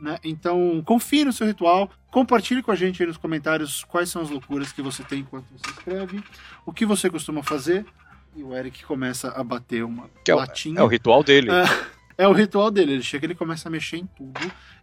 Né? Então, confie no seu ritual, compartilhe com a gente aí nos comentários quais são as loucuras que você tem enquanto você escreve, o que você costuma fazer. E o Eric começa a bater uma que é latinha. O, é o ritual dele. É, é, o ritual dele. Ele chega, ele começa a mexer em tudo.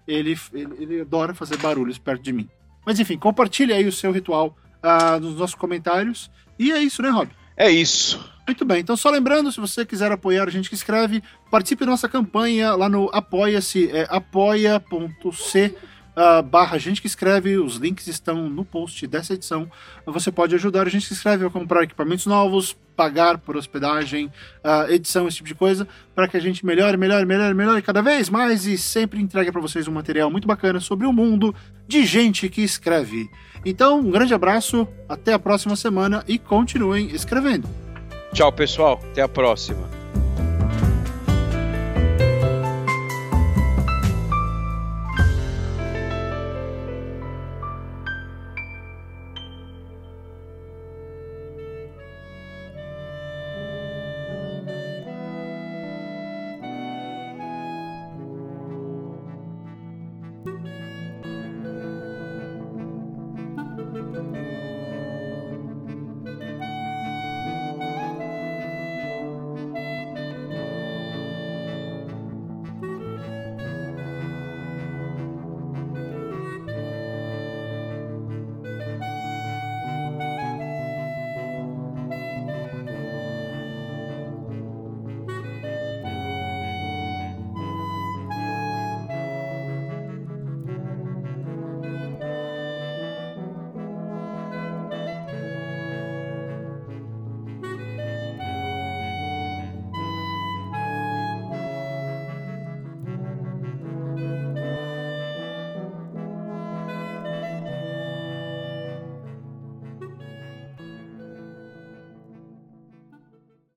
Ele, ele, ele adora fazer barulhos perto de mim. Mas enfim, compartilhe aí o seu ritual uh, nos nossos comentários. E é isso, né, Rob? É isso. Muito bem, então só lembrando, se você quiser apoiar a gente que escreve, participe da nossa campanha lá no apoia-se, é apoia.c uh, barra gente que escreve, os links estão no post dessa edição. Você pode ajudar a gente que escreve a comprar equipamentos novos, pagar por hospedagem, uh, edição, esse tipo de coisa, para que a gente melhore, melhore, melhore, melhore cada vez mais e sempre entregue para vocês um material muito bacana sobre o mundo de gente que escreve. Então, um grande abraço, até a próxima semana e continuem escrevendo. Tchau, pessoal. Até a próxima.